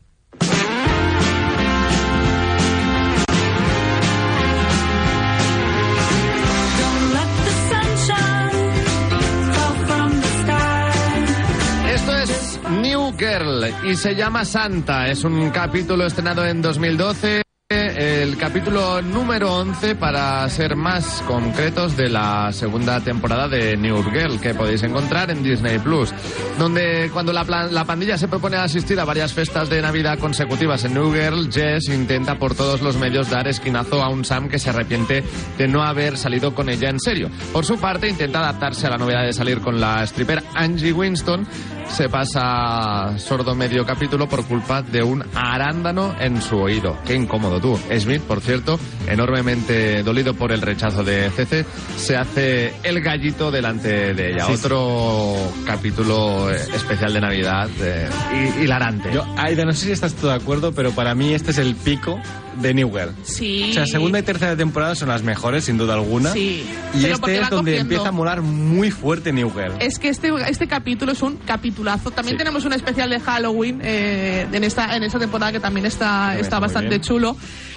Speaker 3: Esto es New Girl y se llama Santa. Es un capítulo estrenado en 2012. El capítulo número 11, para ser más concretos, de la segunda temporada de New Girl, que podéis encontrar en Disney Plus. Donde, cuando la, la pandilla se propone asistir a varias festas de Navidad consecutivas en New Girl, Jess intenta por todos los medios dar esquinazo a un Sam que se arrepiente de no haber salido con ella en serio. Por su parte, intenta adaptarse a la novedad de salir con la stripper Angie Winston. Se pasa sordo medio capítulo por culpa de un arándano en su oído. Qué incómodo tú. Smith, por cierto, enormemente dolido por el rechazo de CC, se hace el gallito delante de ella.
Speaker 5: Sí,
Speaker 3: Otro capítulo eh, especial de Navidad eh, hi- hilarante.
Speaker 5: Yo, Aida, no sé si estás tú de acuerdo, pero para mí este es el pico de New Girl.
Speaker 4: Sí.
Speaker 5: O sea, segunda y tercera temporada son las mejores, sin duda alguna.
Speaker 4: Sí.
Speaker 5: Y este es donde
Speaker 4: cogiendo.
Speaker 5: empieza a molar muy fuerte New Girl.
Speaker 4: Es que este, este capítulo es un capitulazo. También
Speaker 5: Sí.
Speaker 4: tenemos un especial de Halloween eh, en esta en esta temporada que también está,
Speaker 5: También
Speaker 4: está
Speaker 5: está
Speaker 4: bastante chulo.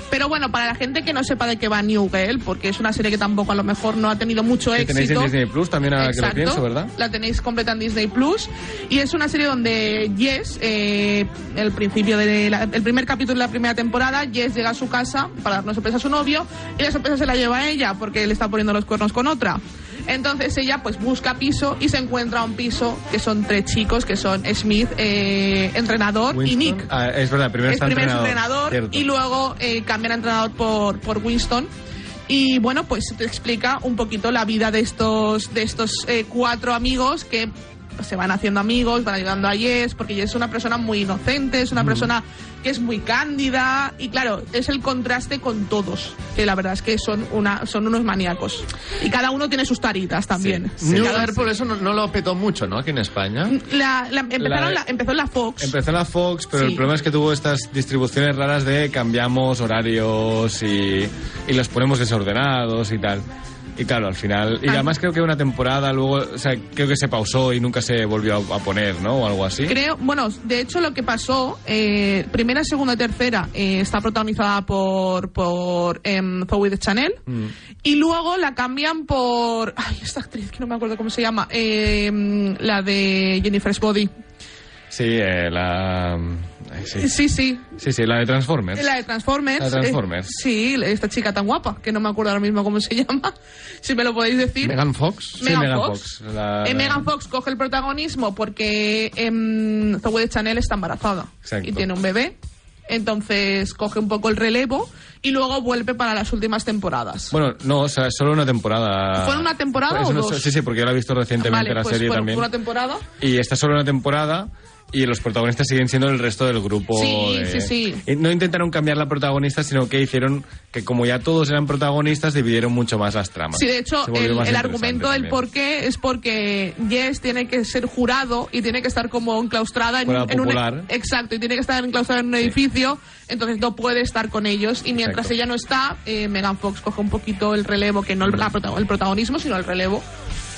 Speaker 4: Pero bueno, para la gente que no sepa de qué va New Girl, porque es una serie que tampoco a lo mejor no ha tenido mucho éxito.
Speaker 5: tenéis en Disney Plus también ahora que lo pienso, ¿verdad?
Speaker 4: La tenéis completa en Disney Plus. Y es una serie donde Jess, eh, el principio de la- el primer capítulo de la primera temporada, Jess llega a su casa para dar una sorpresa a su novio y la sorpresa se la lleva a ella porque le está poniendo los cuernos con otra. Entonces ella pues busca piso y se encuentra un piso que son tres chicos que son Smith, eh, entrenador y. Nick.
Speaker 5: Ah, es verdad, primero
Speaker 4: Es
Speaker 5: está
Speaker 4: primero es
Speaker 5: entrenador.
Speaker 4: y luego eh, cambian a entrenador por, por Winston. Y bueno, pues te explica un poquito la vida de estos, de estos eh, cuatro amigos que se van haciendo amigos, van ayudando a Jess, porque Jess es una persona muy inocente, es una persona que es muy cándida y claro, es el contraste con todos, que la verdad es que son, una, son unos maníacos. Y cada uno tiene sus taritas también.
Speaker 3: New
Speaker 4: Cada-
Speaker 3: Girl por eso no, no lo petó mucho, ¿no? Aquí en España.
Speaker 4: la, la- empezaron
Speaker 5: La-
Speaker 4: la- empezó en la Fox.
Speaker 5: Empezó en la Fox, pero
Speaker 4: Sí.
Speaker 5: el problema es que tuvo estas distribuciones raras de cambiamos horarios y, y los ponemos desordenados y tal. Y claro, al final. Y
Speaker 4: Ah.
Speaker 5: además creo que una temporada luego. O sea, creo que se pausó y nunca se volvió a, a poner, ¿no? O algo así.
Speaker 4: Creo, bueno, de hecho lo que pasó, eh, primera, segunda y tercera eh, está protagonizada por, por em, Zoe de Chanel
Speaker 5: Mm.
Speaker 4: y luego la cambian por, ay, esta actriz que no me acuerdo cómo se llama, em, la de Jennifer's Body.
Speaker 5: Sí, eh, la. Ay, sí.
Speaker 4: Sí, sí,
Speaker 5: sí, sí, la de Transformers.
Speaker 4: la de Transformers.
Speaker 5: La de Transformers.
Speaker 4: eh, sí, esta chica tan guapa, que no me acuerdo ahora mismo cómo se llama, si me lo podéis decir.
Speaker 3: Megan Fox.
Speaker 5: Sí,
Speaker 4: Megan
Speaker 5: Megan
Speaker 4: Fox.
Speaker 5: Fox, la-
Speaker 4: Eh,
Speaker 5: la-
Speaker 4: Megan Fox coge el protagonismo porque em, Zoe de Chanel está embarazada
Speaker 5: Exacto.
Speaker 4: y tiene un bebé. Entonces coge un poco el relevo y luego vuelve para las últimas temporadas.
Speaker 5: Bueno, no, o sea, solo una temporada.
Speaker 4: ¿Fue una temporada
Speaker 5: Eso
Speaker 4: o
Speaker 5: no-
Speaker 4: dos?
Speaker 5: Sí, sí, porque yo la he visto recientemente
Speaker 4: vale,
Speaker 5: la
Speaker 4: pues
Speaker 5: serie
Speaker 4: bueno,
Speaker 5: también.
Speaker 4: fue una temporada.
Speaker 5: Y esta es solo una temporada y los protagonistas siguen siendo el resto del grupo.
Speaker 4: Sí,
Speaker 5: de-
Speaker 4: sí, sí.
Speaker 5: Y no intentaron cambiar la protagonista, sino que hicieron que como ya todos eran protagonistas, dividieron mucho más las tramas.
Speaker 4: Sí, de hecho, el, argumento del por qué es porque Jess tiene que ser jurado y tiene que estar como enclaustrada en, en un...
Speaker 5: popular.
Speaker 4: Exacto, y tiene que estar enclaustrada en un edificio, entonces no puede estar con ellos. Y mientras
Speaker 5: Exacto.
Speaker 4: ella no está, eh, Megan Fox coge un poquito el relevo, que no el, la el protagonismo, sino el relevo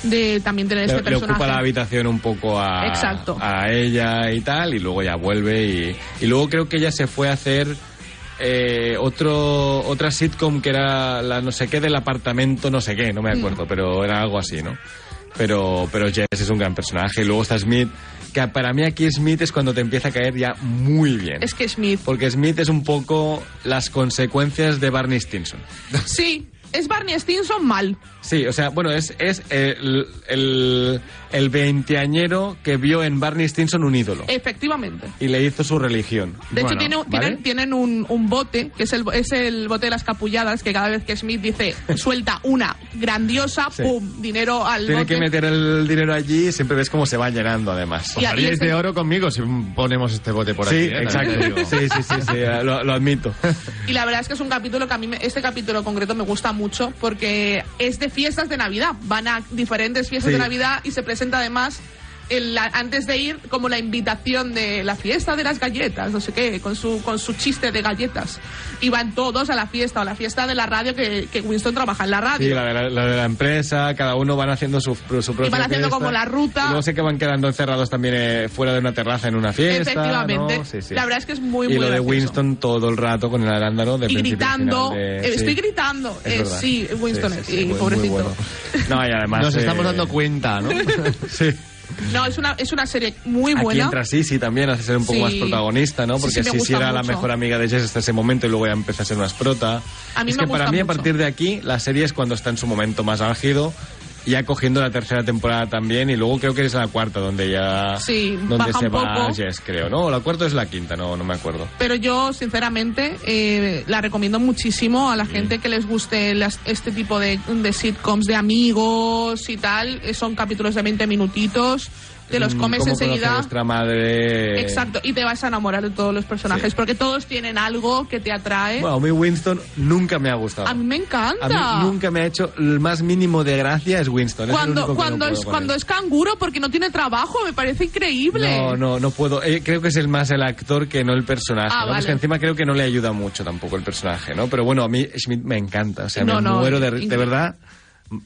Speaker 4: de también tener
Speaker 5: Le,
Speaker 4: este
Speaker 5: le ocupa la habitación un poco a,
Speaker 4: Exacto.
Speaker 5: a ella y tal, y luego ya vuelve. Y, y luego creo que ella se fue a hacer eh, otro otra sitcom que era la no sé qué del apartamento, no sé qué, no me
Speaker 4: Mm.
Speaker 5: acuerdo, pero era algo así, ¿no? Pero, pero Jess es un gran personaje. Y luego está Smith, que para mí aquí Smith es cuando te empieza a caer ya muy bien.
Speaker 4: Es que Smith.
Speaker 5: Porque Smith es un poco las consecuencias de Barney Stinson.
Speaker 4: Sí, es Barney Stinson mal.
Speaker 5: Sí, o sea, bueno, es, es el, el, el veinteañero que vio en Barney Stinson un ídolo
Speaker 4: Efectivamente.
Speaker 5: y le hizo su religión.
Speaker 4: De hecho,
Speaker 5: Bueno,
Speaker 4: tiene-
Speaker 5: ¿vale?
Speaker 4: tienen, tienen un, un bote, que es el, es el bote de las capulladas, que cada vez que Smith dice, suelta una grandiosa,
Speaker 5: Sí.
Speaker 4: ¡pum! Dinero al
Speaker 5: Tiene
Speaker 4: bote.
Speaker 5: que meter el dinero allí y siempre ves cómo se va llenando, además.
Speaker 3: Haríais
Speaker 4: ese-
Speaker 3: de oro conmigo si ponemos este bote por
Speaker 5: sí,
Speaker 3: aquí. ¿eh?
Speaker 5: exacto. Sí, sí, sí, sí, lo, lo admito.
Speaker 4: Y la verdad es que es un capítulo que a mí, me- este capítulo concreto me gusta mucho porque es de fiestas de Navidad. Van a diferentes fiestas
Speaker 5: Sí.
Speaker 4: de Navidad y se presenta además, el- la- antes de ir, como la invitación de la fiesta de las galletas, no sé qué, con su, con su chiste de galletas. Y van todos a la fiesta o la fiesta de la radio que, que Winston trabaja en la radio.
Speaker 5: Sí, la de la, la de la empresa, cada uno van haciendo su, su propia
Speaker 4: Y van haciendo
Speaker 5: fiesta.
Speaker 4: como la ruta.
Speaker 5: Y luego sé que van quedando encerrados también eh, fuera de una terraza en una fiesta.
Speaker 4: Efectivamente.
Speaker 5: ¿no? Sí, sí.
Speaker 4: La verdad es que es muy,
Speaker 5: y
Speaker 4: muy
Speaker 5: lo de
Speaker 4: gracioso.
Speaker 5: Winston todo el rato con el arándano de
Speaker 4: y gritando.
Speaker 5: de-
Speaker 4: eh,
Speaker 5: sí.
Speaker 4: Estoy gritando.
Speaker 5: Es
Speaker 4: Eh, sí, Winston,
Speaker 5: Sí, sí,
Speaker 4: y
Speaker 5: muy
Speaker 4: pobrecito.
Speaker 5: bueno. No, y además.
Speaker 3: Nos
Speaker 5: eh,
Speaker 3: estamos dando cuenta, ¿no?
Speaker 5: Sí.
Speaker 4: No, es una, es una serie muy
Speaker 5: Aquí
Speaker 4: buena.
Speaker 5: entra Sisi también, hace ser un poco
Speaker 4: Sí.
Speaker 5: más protagonista, ¿no? Porque Sisi
Speaker 4: gusta
Speaker 5: era la mejor amiga de Jess hasta ese momento y luego ya empieza a ser más prota.
Speaker 4: A mí
Speaker 5: es
Speaker 4: me
Speaker 5: que para mí, a partir de aquí, la serie es cuando está en su momento más álgido. Ya cogiendo la tercera temporada también y luego creo que es la cuarta donde ya
Speaker 4: Sí,
Speaker 5: donde se va. Jess creo no la cuarta es la quinta no no me acuerdo
Speaker 4: Pero yo, sinceramente, eh, la recomiendo muchísimo a la gente que les guste las- este tipo de, de sitcoms de amigos y tal. Eh, Son capítulos de 20 minutitos. Te los
Speaker 5: Mm,
Speaker 4: comes
Speaker 5: ¿cómo
Speaker 4: enseguida.
Speaker 5: vuestra madre
Speaker 4: Exacto, y te vas a enamorar de todos los personajes
Speaker 5: Sí.
Speaker 4: porque todos tienen algo que te atrae.
Speaker 5: bueno a mí Winston nunca me ha gustado
Speaker 4: a mí me encanta.
Speaker 5: A mí nunca me ha hecho el más mínimo de gracia es Winston es el
Speaker 4: cuando
Speaker 5: no
Speaker 4: cuando es cuando es canguro porque no tiene trabajo me parece increíble.
Speaker 5: No, no, no puedo. Eh, creo que es el más el actor que no el personaje.
Speaker 4: Ah,
Speaker 5: ¿no? Pues que encima creo que no le ayuda mucho tampoco el personaje, ¿no? Pero bueno, a mí Schmidt me encanta. O sea,
Speaker 4: No,
Speaker 5: me muero de, de verdad.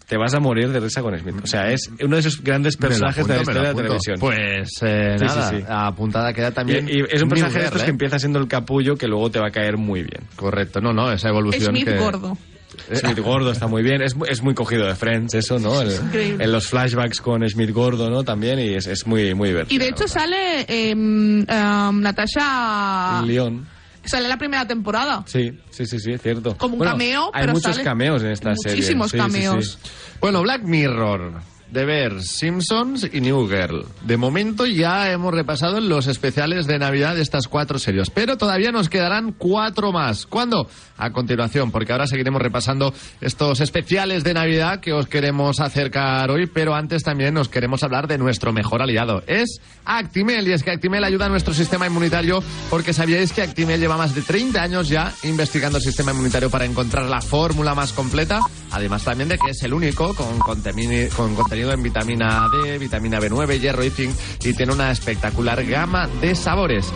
Speaker 5: Te vas a morir de risa con Smith. O sea, es uno de esos grandes personajes de la historia de la televisión.
Speaker 3: Pues eh,
Speaker 5: Sí, sí,
Speaker 3: nada,
Speaker 5: sí.
Speaker 3: apuntada queda también.
Speaker 5: y es un personaje de estos que
Speaker 3: ¿eh?
Speaker 5: empieza siendo el capullo que luego te va a caer muy bien.
Speaker 3: Correcto, no, no, esa evolución
Speaker 4: Smith
Speaker 3: que...
Speaker 4: gordo.
Speaker 5: Smith gordo está muy bien, es, es muy cogido de Friends eso, ¿no? El- en los flashbacks con Smith gordo, ¿no? También y es, es muy, muy divertido.
Speaker 4: Y de hecho sale em, em, Natasha...
Speaker 5: León.
Speaker 4: Sale la primera temporada.
Speaker 5: Sí, sí, sí, sí, es cierto.
Speaker 4: Como un
Speaker 5: Bueno,
Speaker 4: cameo,
Speaker 5: Hay
Speaker 4: pero
Speaker 5: muchos
Speaker 4: sale
Speaker 5: cameos en esta serie.
Speaker 4: muchísimos
Speaker 5: Sí, sí, sí.
Speaker 4: cameos.
Speaker 3: Bueno, Black Mirror. De ver Simpsons y New Girl. De momento ya hemos repasado los especiales de Navidad de estas cuatro series, pero todavía nos quedarán cuatro más. ¿Cuándo? A continuación, porque ahora seguiremos repasando estos especiales de Navidad que os queremos acercar hoy, pero antes también nos queremos hablar de nuestro mejor aliado. Es Actimel, y es que Actimel ayuda a nuestro sistema inmunitario porque sabíais que Actimel lleva más de 30 años ya investigando el sistema inmunitario para encontrar la fórmula más completa, además también de que es el único con, conteni- con contenido en vitamina D, vitamina B9, hierro y zinc y tiene una espectacular gama de sabores.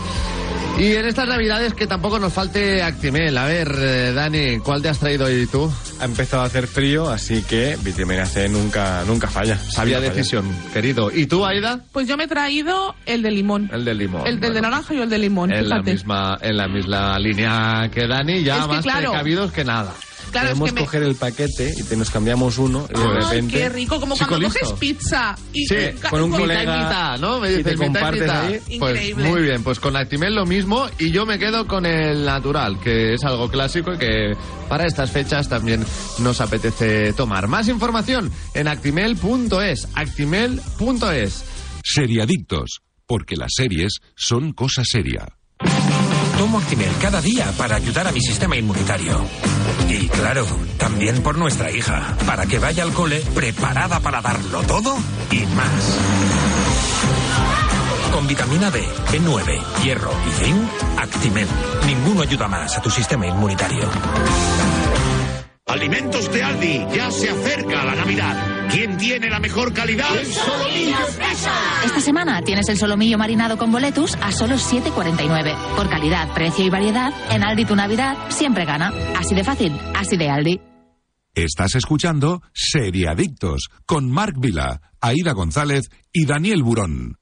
Speaker 3: Y en estas navidades que tampoco nos falte Actimel. A ver, eh, Dani, ¿cuál te has traído hoy tú?
Speaker 5: Ha empezado a hacer frío, así que vitamina C nunca, nunca falla.
Speaker 3: Sabía
Speaker 5: Nunca falla.
Speaker 3: decisión, querido. ¿Y tú, Aida?
Speaker 4: Pues yo me he traído el de limón.
Speaker 3: El del limón.
Speaker 4: El del de
Speaker 3: Bueno,
Speaker 4: naranja y el de limón,
Speaker 3: En la, misma, en la misma línea que Dani, ya
Speaker 4: Es que
Speaker 3: más
Speaker 4: claro.
Speaker 3: precavidos que nada.
Speaker 4: Claro, es
Speaker 5: Podemos
Speaker 4: me...
Speaker 5: coger el paquete y te nos cambiamos uno y de
Speaker 4: Ay,
Speaker 5: repente...
Speaker 4: qué rico, como cuando
Speaker 3: listo.
Speaker 4: coges pizza y
Speaker 3: Sí,
Speaker 5: con un
Speaker 3: Mitad y
Speaker 5: colega,
Speaker 3: mitad, ¿no? Me
Speaker 5: si
Speaker 3: dices
Speaker 5: te compartes
Speaker 3: mitad.
Speaker 5: ahí.
Speaker 3: Pues
Speaker 4: Increíble.
Speaker 3: muy bien, pues con Actimel lo mismo y yo me quedo con el natural, que es algo clásico y que para estas fechas también nos apetece tomar. Más información en actimel.es, actimel.es.
Speaker 2: Seriadictos, porque las series son cosa seria.
Speaker 9: Tomo Actimel cada día para ayudar a mi sistema inmunitario. Y claro, también por nuestra hija, para que vaya al cole preparada para darlo todo y más. Con vitamina D, B9, hierro y zinc, Actimel. Ninguno ayuda más a tu sistema inmunitario.
Speaker 7: Alimentos de Aldi, ya se acerca la Navidad. ¿Quién tiene la mejor calidad?
Speaker 8: Esta semana tienes el solomillo marinado con boletus a solo 7,49. Por calidad, precio y variedad, en Aldi tu Navidad siempre gana. Así de fácil, así de Aldi.
Speaker 2: Estás escuchando Seriadictos con Marc Vila, Aida González y Daniel Burón.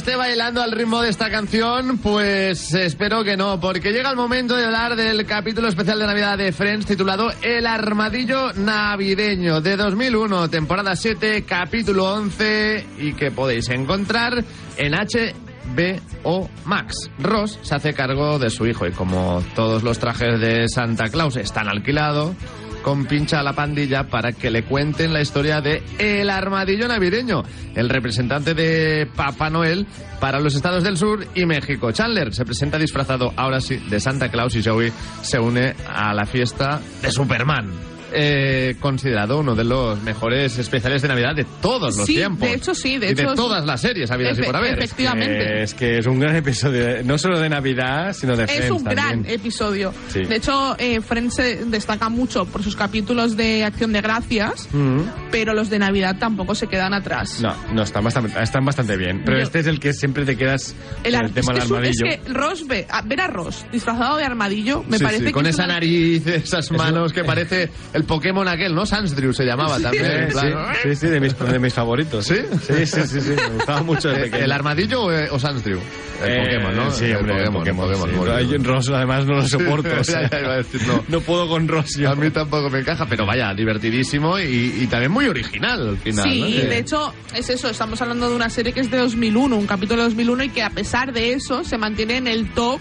Speaker 3: Esté bailando al ritmo de esta canción? Pues espero que no, porque llega el momento de hablar del capítulo especial de Navidad de Friends titulado El Armadillo Navideño de 2001, temporada 7, capítulo 11 y que podéis encontrar en HBO Max. Ross se hace cargo de su hijo y como todos los trajes de Santa Claus están alquilados, compincha a la pandilla para que le cuenten la historia de El Armadillo Navideño, el representante de Papá Noel para los estados del sur y México. Chandler se presenta disfrazado ahora sí de Santa Claus y Joey se une a la fiesta de Superman. Eh, considerado uno de los mejores especiales de Navidad de todos los
Speaker 4: Sí,
Speaker 3: tiempos.
Speaker 4: de hecho sí, de
Speaker 3: y
Speaker 4: hecho
Speaker 3: de
Speaker 4: es-
Speaker 3: todas las series habidas y por haber.
Speaker 4: efectivamente.
Speaker 5: Eh, es que es un gran episodio, no solo de Navidad, sino de
Speaker 4: Es
Speaker 5: Friends
Speaker 4: un gran episodio.
Speaker 5: Sí.
Speaker 4: De hecho, eh, Friends se destaca mucho por sus capítulos de Acción de Gracias,
Speaker 5: Mm.
Speaker 4: pero los de Navidad tampoco se quedan atrás.
Speaker 5: No, no, están bastante, están bastante bien. Pero
Speaker 4: Yo-
Speaker 5: este es el que siempre te quedas
Speaker 4: El,
Speaker 5: el tema
Speaker 4: es,
Speaker 5: del
Speaker 4: es
Speaker 5: armadillo.
Speaker 4: es que Ross ve, a- ver a Ross disfrazado de armadillo me
Speaker 3: Sí,
Speaker 4: parece
Speaker 3: sí,
Speaker 4: que
Speaker 3: con
Speaker 4: es
Speaker 3: esa
Speaker 4: una-
Speaker 3: nariz, esas manos que parece el Pokémon aquel, ¿no? Sansdrew se llamaba también.
Speaker 5: Eh,
Speaker 3: en plan,
Speaker 5: sí, sí, sí, de mis, de mis favoritos.
Speaker 3: ¿Sí?
Speaker 5: Sí, sí, sí, sí, me gustaba mucho
Speaker 3: ¿El,
Speaker 5: pequeño.
Speaker 3: Eh, el armadillo o, o Sansdrew? El
Speaker 5: Eh,
Speaker 3: Pokémon, ¿no?
Speaker 5: Sí,
Speaker 3: El
Speaker 5: hombre, el Pokémon. sí.
Speaker 3: muy
Speaker 5: Ay,
Speaker 3: bien.
Speaker 5: Ross además no lo soporto. o sea,
Speaker 3: Ya, ya iba a decir, no.
Speaker 5: no puedo con Ross. yo.
Speaker 3: A mí tampoco me encaja, pero vaya, divertidísimo y, y también muy original al final.
Speaker 4: Sí,
Speaker 3: ¿no?
Speaker 4: de hecho, es eso, estamos hablando de una serie que es de 2001, un capítulo de 2001 y que a pesar de eso se mantiene en el top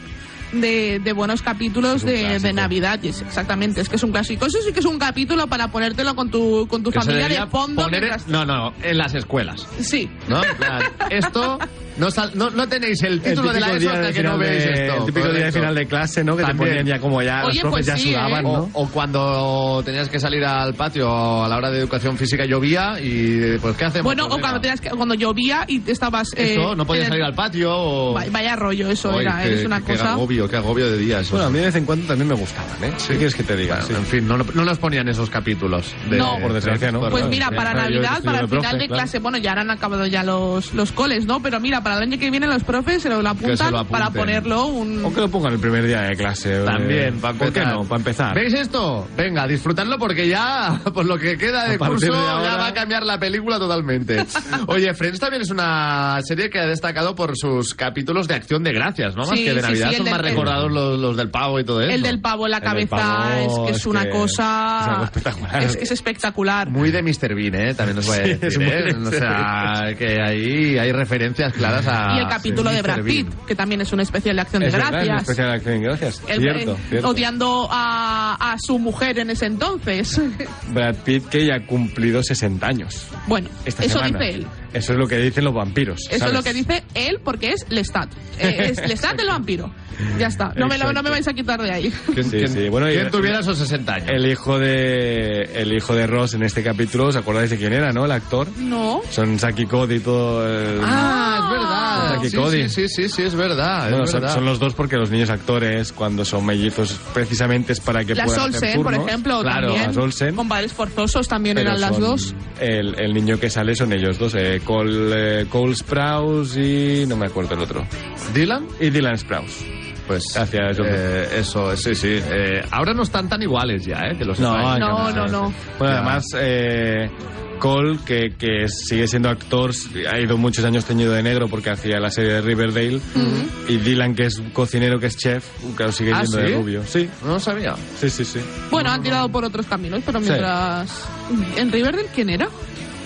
Speaker 4: de, de buenos capítulos de, de Navidad. Exactamente, es que es un clásico. Eso sí que es un capítulo para ponértelo con tu, con tu familia de fondo.
Speaker 3: poner en-
Speaker 4: mientras-
Speaker 3: No, no, en las escuelas.
Speaker 4: Sí.
Speaker 3: ¿no? En plan, Esto No, sal- no, no tenéis el título de la ESO hasta que no
Speaker 5: de-
Speaker 3: esto.
Speaker 5: el típico día de final de clase, ¿no? Que
Speaker 3: También.
Speaker 5: te ponían ya como ya,
Speaker 4: Oye,
Speaker 5: los profes
Speaker 4: pues
Speaker 5: ya
Speaker 4: sí,
Speaker 5: sudaban,
Speaker 4: ¿eh?
Speaker 5: ¿no?
Speaker 3: O, o cuando tenías que salir al patio a la hora de educación física llovía y pues ¿qué hacemos?
Speaker 4: Bueno,
Speaker 3: Pues
Speaker 4: o
Speaker 3: venga.
Speaker 4: cuando, tenías que, cuando llovía y estabas... eh,
Speaker 3: Eso, no podías
Speaker 4: en el-
Speaker 3: salir al patio o...
Speaker 4: Va- Vaya rollo, eso era,
Speaker 3: qué-
Speaker 4: es una
Speaker 3: qué
Speaker 4: cosa...
Speaker 3: agobio, qué agobio de días.
Speaker 5: Bueno, a mí de vez en cuando también me gustaban, ¿eh? ¿Qué quieres que te diga?
Speaker 3: Bueno,
Speaker 5: Sí.
Speaker 3: En fin, no, no nos ponían esos capítulos. De,
Speaker 4: No.
Speaker 5: Por desgracia, ¿no?
Speaker 4: Pues mira, para Navidad, para el final
Speaker 5: profe,
Speaker 4: de
Speaker 5: claro.
Speaker 4: clase, bueno, ya han acabado ya los, los coles, ¿no? Pero mira, para el año que viene los profes se lo apuntan,
Speaker 3: se lo
Speaker 4: para ponerlo un...
Speaker 5: O que lo pongan el primer día de clase. eh.
Speaker 3: También, para
Speaker 5: ¿Por
Speaker 3: empezar.
Speaker 5: qué no? Para empezar.
Speaker 3: ¿Veis esto? Venga, disfrutadlo porque ya, por lo que queda de curso,
Speaker 5: de
Speaker 3: ya
Speaker 5: ahora-
Speaker 3: va a cambiar la película totalmente. Oye, Friends también es una serie que ha destacado por sus capítulos de acción de gracias, ¿no? Más
Speaker 4: Sí,
Speaker 3: que de
Speaker 4: sí,
Speaker 3: Navidad,
Speaker 4: sí, el
Speaker 3: son
Speaker 4: del-
Speaker 3: más
Speaker 4: el-
Speaker 3: recordados los, los del pavo y todo eso.
Speaker 4: El del pavo en la
Speaker 5: El
Speaker 4: cabeza
Speaker 5: pavo
Speaker 4: es que es,
Speaker 5: es
Speaker 4: una
Speaker 5: que
Speaker 4: cosa...
Speaker 5: es algo espectacular.
Speaker 4: Es, es espectacular.
Speaker 3: Muy de Mr. Bean, ¿eh? También os voy a
Speaker 5: Sí,
Speaker 3: decir, ¿eh? O sea, que ahí hay referencias claras a...
Speaker 4: y el capítulo de Brad. Pitt, que también es un especial de acción
Speaker 5: Es
Speaker 4: de
Speaker 5: verdad, es un
Speaker 4: gracias.
Speaker 5: especial de acción de gracias.
Speaker 4: El-
Speaker 5: cierto,
Speaker 4: eh,
Speaker 5: cierto.
Speaker 4: Odiando a, a su mujer en ese entonces.
Speaker 5: Brad Pitt que ya ha cumplido 60 años.
Speaker 4: bueno,
Speaker 5: Esta
Speaker 4: eso
Speaker 5: semana.
Speaker 4: dice él.
Speaker 5: Eso es lo que dicen los vampiros.
Speaker 4: Eso es lo que dice él porque es Lestat. Eh, es Lestat del vampiro. Ya está. No me, lo- no me vais a quitar de ahí.
Speaker 3: ¿Quién,
Speaker 5: Sí,
Speaker 3: quién-
Speaker 5: sí, bueno,
Speaker 3: quién
Speaker 5: y-
Speaker 3: tuviera esos 60 años?
Speaker 5: El hijo de el hijo de Ross en este capítulo, ¿os acordáis de quién era, no? El actor.
Speaker 4: No.
Speaker 5: Son Saki Cody y todo el...
Speaker 3: Ah, es verdad.
Speaker 5: Jackie
Speaker 3: Sí,
Speaker 5: Cody.
Speaker 3: sí, sí, sí, sí, es verdad. es
Speaker 5: Bueno, son,
Speaker 3: verdad.
Speaker 5: son los dos porque los niños actores, cuando son mellizos, precisamente es para que
Speaker 4: Las
Speaker 5: puedan hacer
Speaker 4: Olsen, por ejemplo,
Speaker 5: Claro,
Speaker 4: también.
Speaker 5: las Olsen.
Speaker 4: Con padres forzosos también
Speaker 5: pero
Speaker 4: eran las
Speaker 5: son-
Speaker 4: dos.
Speaker 5: El, el niño que sale son ellos dos, eh, Cole, eh, Cole Sprouse y... no me acuerdo el otro.
Speaker 3: ¿Dylan?
Speaker 5: Y Dylan Sprouse.
Speaker 3: Pues
Speaker 5: Gracias,
Speaker 3: eh, eso, sí, sí. Eh, ahora no están tan iguales ya, ¿eh? Que los
Speaker 5: No,
Speaker 3: sepáis.
Speaker 4: No, no, no.
Speaker 5: Bueno, además, eh, Cole, que, que sigue siendo actor, ha ido muchos años teñido de negro porque hacía la serie de Riverdale. Y Dylan, que es cocinero, que es chef, claro, sigue
Speaker 3: ¿Ah,
Speaker 5: siendo de rubio. Sí,
Speaker 3: No lo sabía.
Speaker 5: sí, sí, sí.
Speaker 4: Bueno, han tirado por otros caminos, pero mientras... ¿En Riverdale quién era?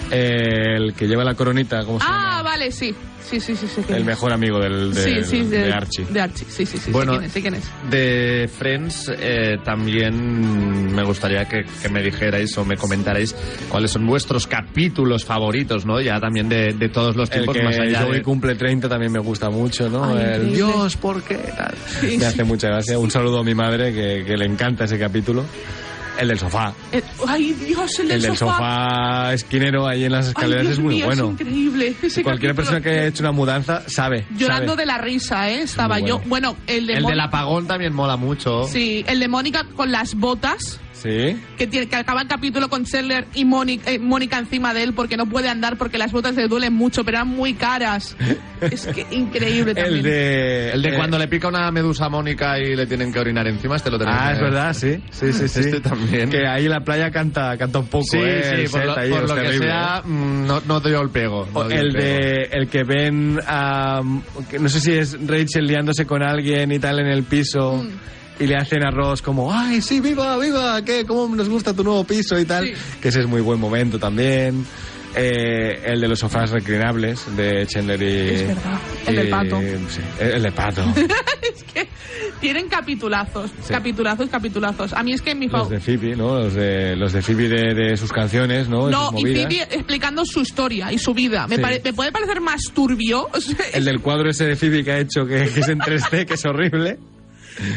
Speaker 5: El que lleva la coronita, ¿cómo se
Speaker 4: Ah,
Speaker 5: llama?
Speaker 4: Vale, sí. Sí, sí, sí. sí
Speaker 5: El
Speaker 4: es.
Speaker 5: mejor amigo del, del-
Speaker 4: sí, sí,
Speaker 5: de, Archie.
Speaker 4: De Archie, sí, sí, sí.
Speaker 3: Bueno,
Speaker 4: sé quién es, sé quién es.
Speaker 3: De Friends eh, también me gustaría que, que me dijerais o me comentarais cuáles son vuestros capítulos favoritos, ¿no? Ya también de, de todos los
Speaker 5: El
Speaker 3: tiempos
Speaker 5: que
Speaker 3: más allá
Speaker 5: Joey
Speaker 3: de...
Speaker 5: cumple 30 también me gusta mucho, ¿no?
Speaker 4: Ay,
Speaker 5: el. Dios, ¿por qué? Tal.
Speaker 4: Sí,
Speaker 5: me
Speaker 4: sí.
Speaker 5: hace mucha gracia. Un saludo a mi madre que, que le encanta ese capítulo. El del sofá.
Speaker 4: Eh, ay, Dios, el del,
Speaker 5: El del sofá esquinero ahí en las escaleras es muy
Speaker 4: mío,
Speaker 5: bueno.
Speaker 4: Es increíble. Ese
Speaker 5: Cualquier
Speaker 4: capítulo.
Speaker 5: persona que haya hecho una mudanza sabe.
Speaker 4: Llorando
Speaker 5: sabe.
Speaker 4: de la risa, ¿eh? Estaba yo.
Speaker 5: bueno.
Speaker 4: El de
Speaker 3: El del apagón también mola mucho.
Speaker 4: Sí, el de Mónica con las botas.
Speaker 5: Sí.
Speaker 4: Que, tiene, que acaba el capítulo con Chandler y Mónica, eh, Mónica encima de él porque no puede andar porque las botas le duelen mucho, pero eran muy caras. es que increíble también.
Speaker 5: El de.
Speaker 3: El de
Speaker 5: eh,
Speaker 3: cuando le pica una medusa a Mónica y le tienen que orinar encima, este lo tenemos.
Speaker 5: Ah, es verdad, sí. Sí, sí, sí.
Speaker 3: Este también.
Speaker 5: Que ahí en la playa canta, canta un poco,
Speaker 3: Sí,
Speaker 5: ¿eh?
Speaker 3: sí,
Speaker 5: El
Speaker 3: por
Speaker 5: set
Speaker 3: lo,
Speaker 5: ahí,
Speaker 3: por que sea,
Speaker 5: ¿eh?
Speaker 3: mm, no, no dio el pego. no
Speaker 5: el
Speaker 3: pego.
Speaker 5: de el que ven a que no sé si es Rachel liándose con alguien y tal en el piso y le hacen arroz como ay sí viva viva qué cómo nos gusta tu nuevo piso y tal
Speaker 4: Sí.
Speaker 5: que ese es muy buen momento también Eh, el de los sofás reclinables de Chandler y
Speaker 4: Es verdad. El del pato.
Speaker 5: sí, el del pato
Speaker 4: es que tienen capitulazos, capitulazos, capitulazos. A mí es que mi
Speaker 5: los
Speaker 4: favor.
Speaker 5: de Phoebe no los de los de Phoebe de, de sus canciones no,
Speaker 4: No, y. Phoebe explicando su historia y su vida. Me,
Speaker 5: Sí.
Speaker 4: pare- me puede parecer más turbio.
Speaker 5: el del cuadro ese de Phoebe que ha hecho que, que es en 3D que es horrible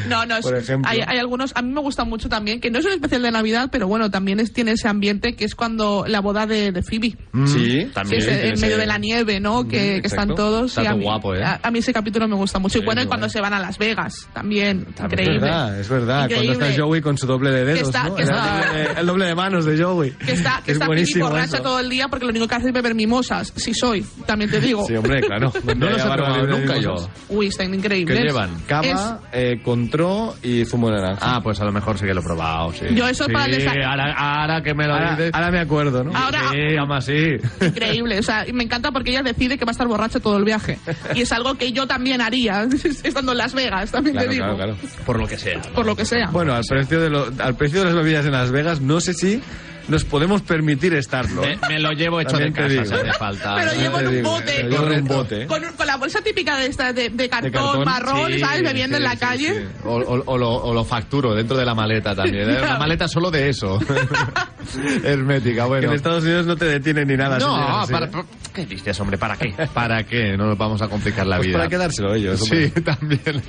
Speaker 4: No, no, es-
Speaker 5: Por ejemplo.
Speaker 4: hay, hay algunos, a mí me gusta mucho también, que no es un especial de Navidad, pero bueno, también es, tiene ese ambiente que es cuando la boda de, de Phoebe.
Speaker 5: sí
Speaker 4: Sí,
Speaker 3: también.
Speaker 4: es en
Speaker 5: tiene
Speaker 4: medio
Speaker 5: ese-
Speaker 4: de la nieve, ¿no? que, que están todos.
Speaker 3: Está
Speaker 4: y a mí,
Speaker 3: guapo, ¿eh?
Speaker 4: a, a mí ese capítulo me gusta mucho.
Speaker 5: Sí,
Speaker 4: y bueno, y cuando se van a Las Vegas, también.
Speaker 5: Es
Speaker 4: increíble.
Speaker 5: verdad, es verdad.
Speaker 4: Increíble.
Speaker 5: Cuando está Joey con su doble de dedos,
Speaker 4: está-
Speaker 5: ¿no? el,
Speaker 4: está-
Speaker 5: doble de, el doble de manos de Joey.
Speaker 4: Que está, que
Speaker 5: es
Speaker 4: está borracha
Speaker 5: eso.
Speaker 4: todo el día porque lo único que hace es beber mimosas. Sí soy, también te digo.
Speaker 5: Sí, hombre, claro.
Speaker 3: No los he probado nunca yo.
Speaker 4: Uy, están increíbles.
Speaker 3: ¿Qué llevan?
Speaker 5: Cava, eh, contró y zumo de naranja.
Speaker 3: Ah, pues a lo mejor sí que lo he probado, sí.
Speaker 4: Yo eso
Speaker 3: sí,
Speaker 4: para desa-
Speaker 3: ahora, ahora que me lo
Speaker 5: ahora,
Speaker 3: dices...
Speaker 5: ahora me acuerdo, ¿no?
Speaker 4: Ahora-
Speaker 3: Sí, aún así.
Speaker 4: Increíble, o sea, y me encanta porque ella decide que va a estar borracha todo el viaje. Y es algo que yo también haría, estando en Las Vegas, también
Speaker 5: Claro,
Speaker 4: te digo.
Speaker 5: claro, claro.
Speaker 3: Por lo que sea.
Speaker 4: Por lo que sea.
Speaker 5: Bueno, al precio, de lo- al precio de las bebidas en Las Vegas, no sé si nos podemos permitir estarlo.
Speaker 3: Me, me lo llevo hecho de
Speaker 5: También te
Speaker 3: casa, si hace falta.
Speaker 4: Pero
Speaker 5: También
Speaker 4: llevo en un bote.
Speaker 5: lo llevo en un bote.
Speaker 4: Con, con la bolsa típica de esta de, de cartón,
Speaker 5: cartón,
Speaker 4: marrón,
Speaker 3: Sí,
Speaker 4: ¿sabes? Bebiendo
Speaker 3: sí,
Speaker 4: en la
Speaker 3: sí,
Speaker 4: calle.
Speaker 3: sí. O, o- o lo, o lo facturo dentro de la maleta también. ¿eh? Una maleta solo de eso. Hermética,
Speaker 5: Que
Speaker 3: bueno.
Speaker 5: en Estados Unidos no te detienen ni nada.
Speaker 3: No,
Speaker 5: así,
Speaker 3: para-
Speaker 5: ¿eh?
Speaker 3: ¿Qué dices, hombre? ¿Para qué? ¿Para qué? No nos vamos a complicar la
Speaker 5: Pues
Speaker 3: vida.
Speaker 5: para quedárselo ellos.
Speaker 3: Sí, también.